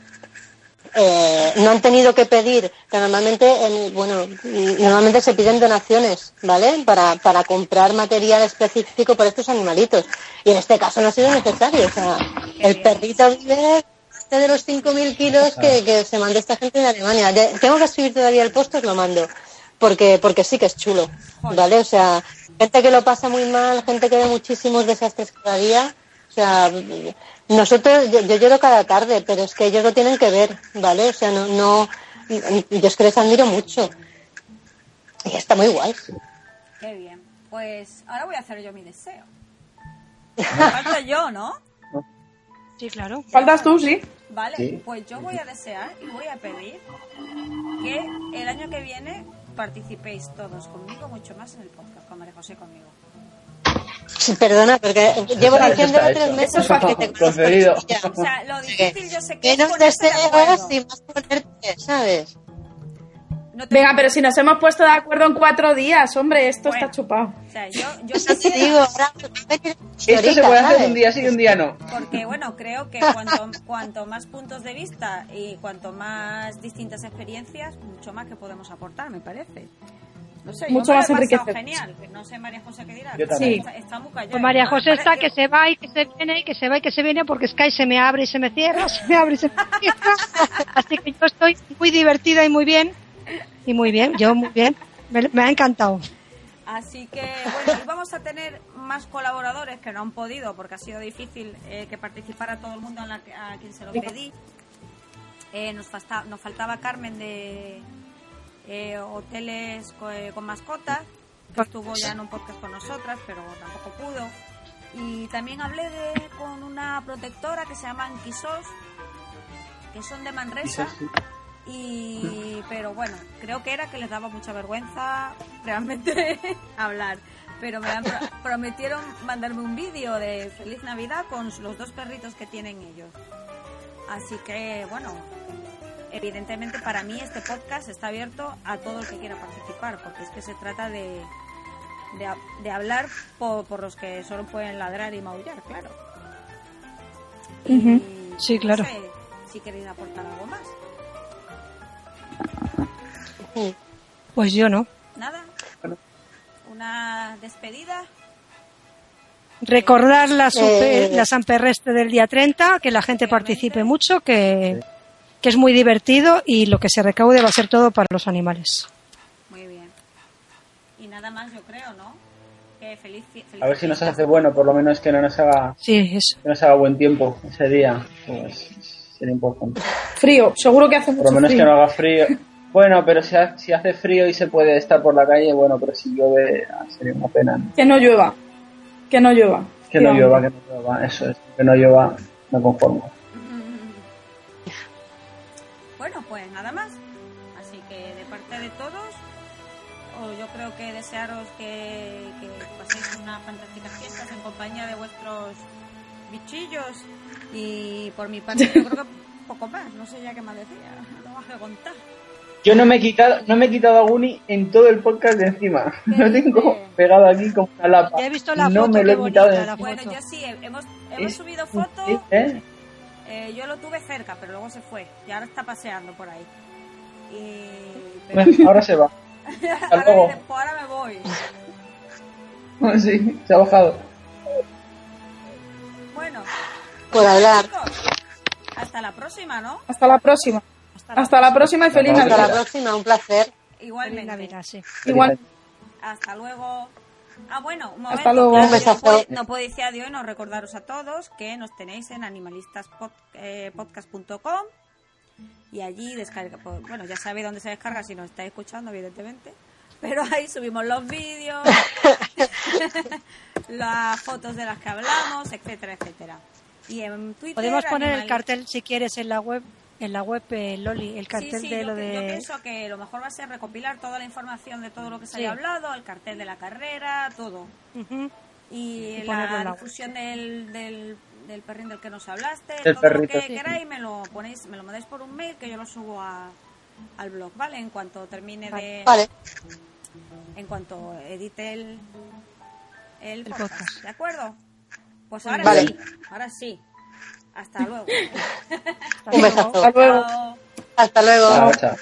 eh, no han tenido que pedir, que normalmente, en- bueno, normalmente se piden donaciones, ¿vale? Para, para comprar material específico para estos animalitos. Y en este caso no ha sido necesario, o sea, el perrito vive de los 5.000 kilos que, que se mandó esta gente de Alemania. De- tengo que escribir todavía el post, os lo mando, porque, porque sí que es chulo, ¿vale? O sea, gente que lo pasa muy mal, gente que ve muchísimos desastres cada día. O sea, nosotros, yo, yo lloro cada tarde, pero es que ellos lo tienen que ver, ¿vale? O sea, no, no, yo es que les admiro mucho. Y está muy guay. Qué bien. Pues ahora voy a hacer yo mi deseo. Me falta yo, ¿no? Sí, claro. Faltas tú, sí. Vale, Sí. pues yo voy a desear y voy a pedir que el año que viene participéis todos conmigo mucho más en el podcast, con María José conmigo. Sí, Perdona, porque llevo está tres meses es fácil. que te conozco. O sea, lo difícil yo sé que es Menos de deseos y más ponerte, ¿sabes? No te- Venga, pero si nos hemos puesto de acuerdo en cuatro días, hombre, esto Bueno. está chupado. O sea, yo, yo Yo digo, ahora Esto se puede hacer un día sí y un día no. Porque, bueno, creo que cuanto, cuanto más puntos de vista y cuanto más distintas experiencias, mucho más que podemos aportar, me parece. No sé, yo Mucho lo más enriquecedor. Genial. No sé, María José, qué dirá. Yo también. Está, está muy callada. Pues María. José está que se va y que se viene y que se va y que se viene porque Sky se me abre y se me cierra, se me abre y se me cierra. Así que yo estoy muy divertida y muy bien. Y muy bien, yo muy bien. Me, me ha encantado. Así que, bueno, y vamos a tener más colaboradores que no han podido porque ha sido difícil eh, que participara todo el mundo la a quien se lo pedí. Eh, nos, falta- nos faltaba Carmen de eh, Hoteles co- eh, con Mascotas, que estuvo ya en un podcast con nosotras, pero tampoco pudo. Y también hablé de, con una protectora que se llama Anquisos, que son de Manresa. Y, pero bueno, creo que era que les daba mucha vergüenza realmente hablar. Pero me han pro- prometieron mandarme un vídeo de Feliz Navidad con los dos perritos que tienen ellos. Así que, bueno, evidentemente para mí este podcast está abierto a todo el que quiera participar, porque es que se trata de, de, ha- de hablar por, por los que solo pueden ladrar y maullar, claro. Y, Sí, claro. No sé si queréis aportar algo más. Pues yo no. Nada. Una despedida. Recordar la, Eh, la San Perrestre del día 30, que la gente participe mucho, que, que es muy divertido y lo que se recaude va a ser todo para los animales. Muy bien. Y nada más, yo creo, ¿no? Que feliz, feliz A ver si nos hace bueno, por lo menos que no nos haga, Sí, eso. que nos haga buen tiempo ese día. Pues Frío, seguro que hace Por mucho lo menos que no haga frío. Bueno, pero si, ha- si hace frío y se puede estar por la calle, bueno, pero si llueve ah, sería una pena. ¿no? Que no llueva. Que no llueva. Que no llueva, que no llueva, eso es. Que no llueva, me conformo. Bueno, pues nada más. Así que de parte de todos, o yo creo que desearos que, que paséis unas fantásticas fiestas en compañía de vuestros bichillos. Y por mi parte, yo creo que poco más. No sé ya qué más decía. No vas a contar. Yo no me he quitado, no me he quitado a Guni en todo el podcast de encima. Lo tengo pegado aquí como una lapa. Ya he visto la no foto, me lo he quitado de bonita la encima. Bueno, yo sí, hemos, hemos subido fotos. ¿Eh? Eh, yo lo tuve cerca, pero luego se fue. Y ahora está paseando por ahí. Y... pero- Bueno, ahora se va. ahora, luego. dice, "Pues ahora me voy. Sí, se ha bajado. Bueno, Por hablar. hasta la próxima, ¿no? Hasta la próxima. Hasta la próxima y feliz Hasta Hasta la Navidad. próxima, un placer. Igualmente. Navidad, sí. Igual. Hasta luego. Ah, bueno, un momento. Hasta luego. claro, Un. No puedo, no puedo decir adiós y no recordaros a todos que nos tenéis en animalistaspodcast.com y allí descarga. pues, Bueno, ya sabéis dónde se descarga si nos estáis escuchando, evidentemente. Pero ahí subimos los vídeos, las fotos de las que hablamos, etcétera, etcétera. Y en Twitter. Podemos poner el cartel si quieres en la web, en la web eh, Loli, el cartel sí, de yo, lo que- yo de pienso que lo mejor va a ser recopilar toda la información de todo lo que se Sí. haya hablado, el cartel de la carrera, todo. Y, la difusión del, del, del perrín del que nos hablaste, Del todo perrito, lo que sí. queráis me lo ponéis, me lo mandáis por un mail que yo lo subo a, al blog, ¿vale? En cuanto termine de, Vale. en cuanto edite el, el, El podcast, podcast. ¿de acuerdo? Pues ahora vale. sí, ahora sí. Hasta luego. Un besazo. Hasta luego. Hasta luego. Hasta luego. Chao, chao.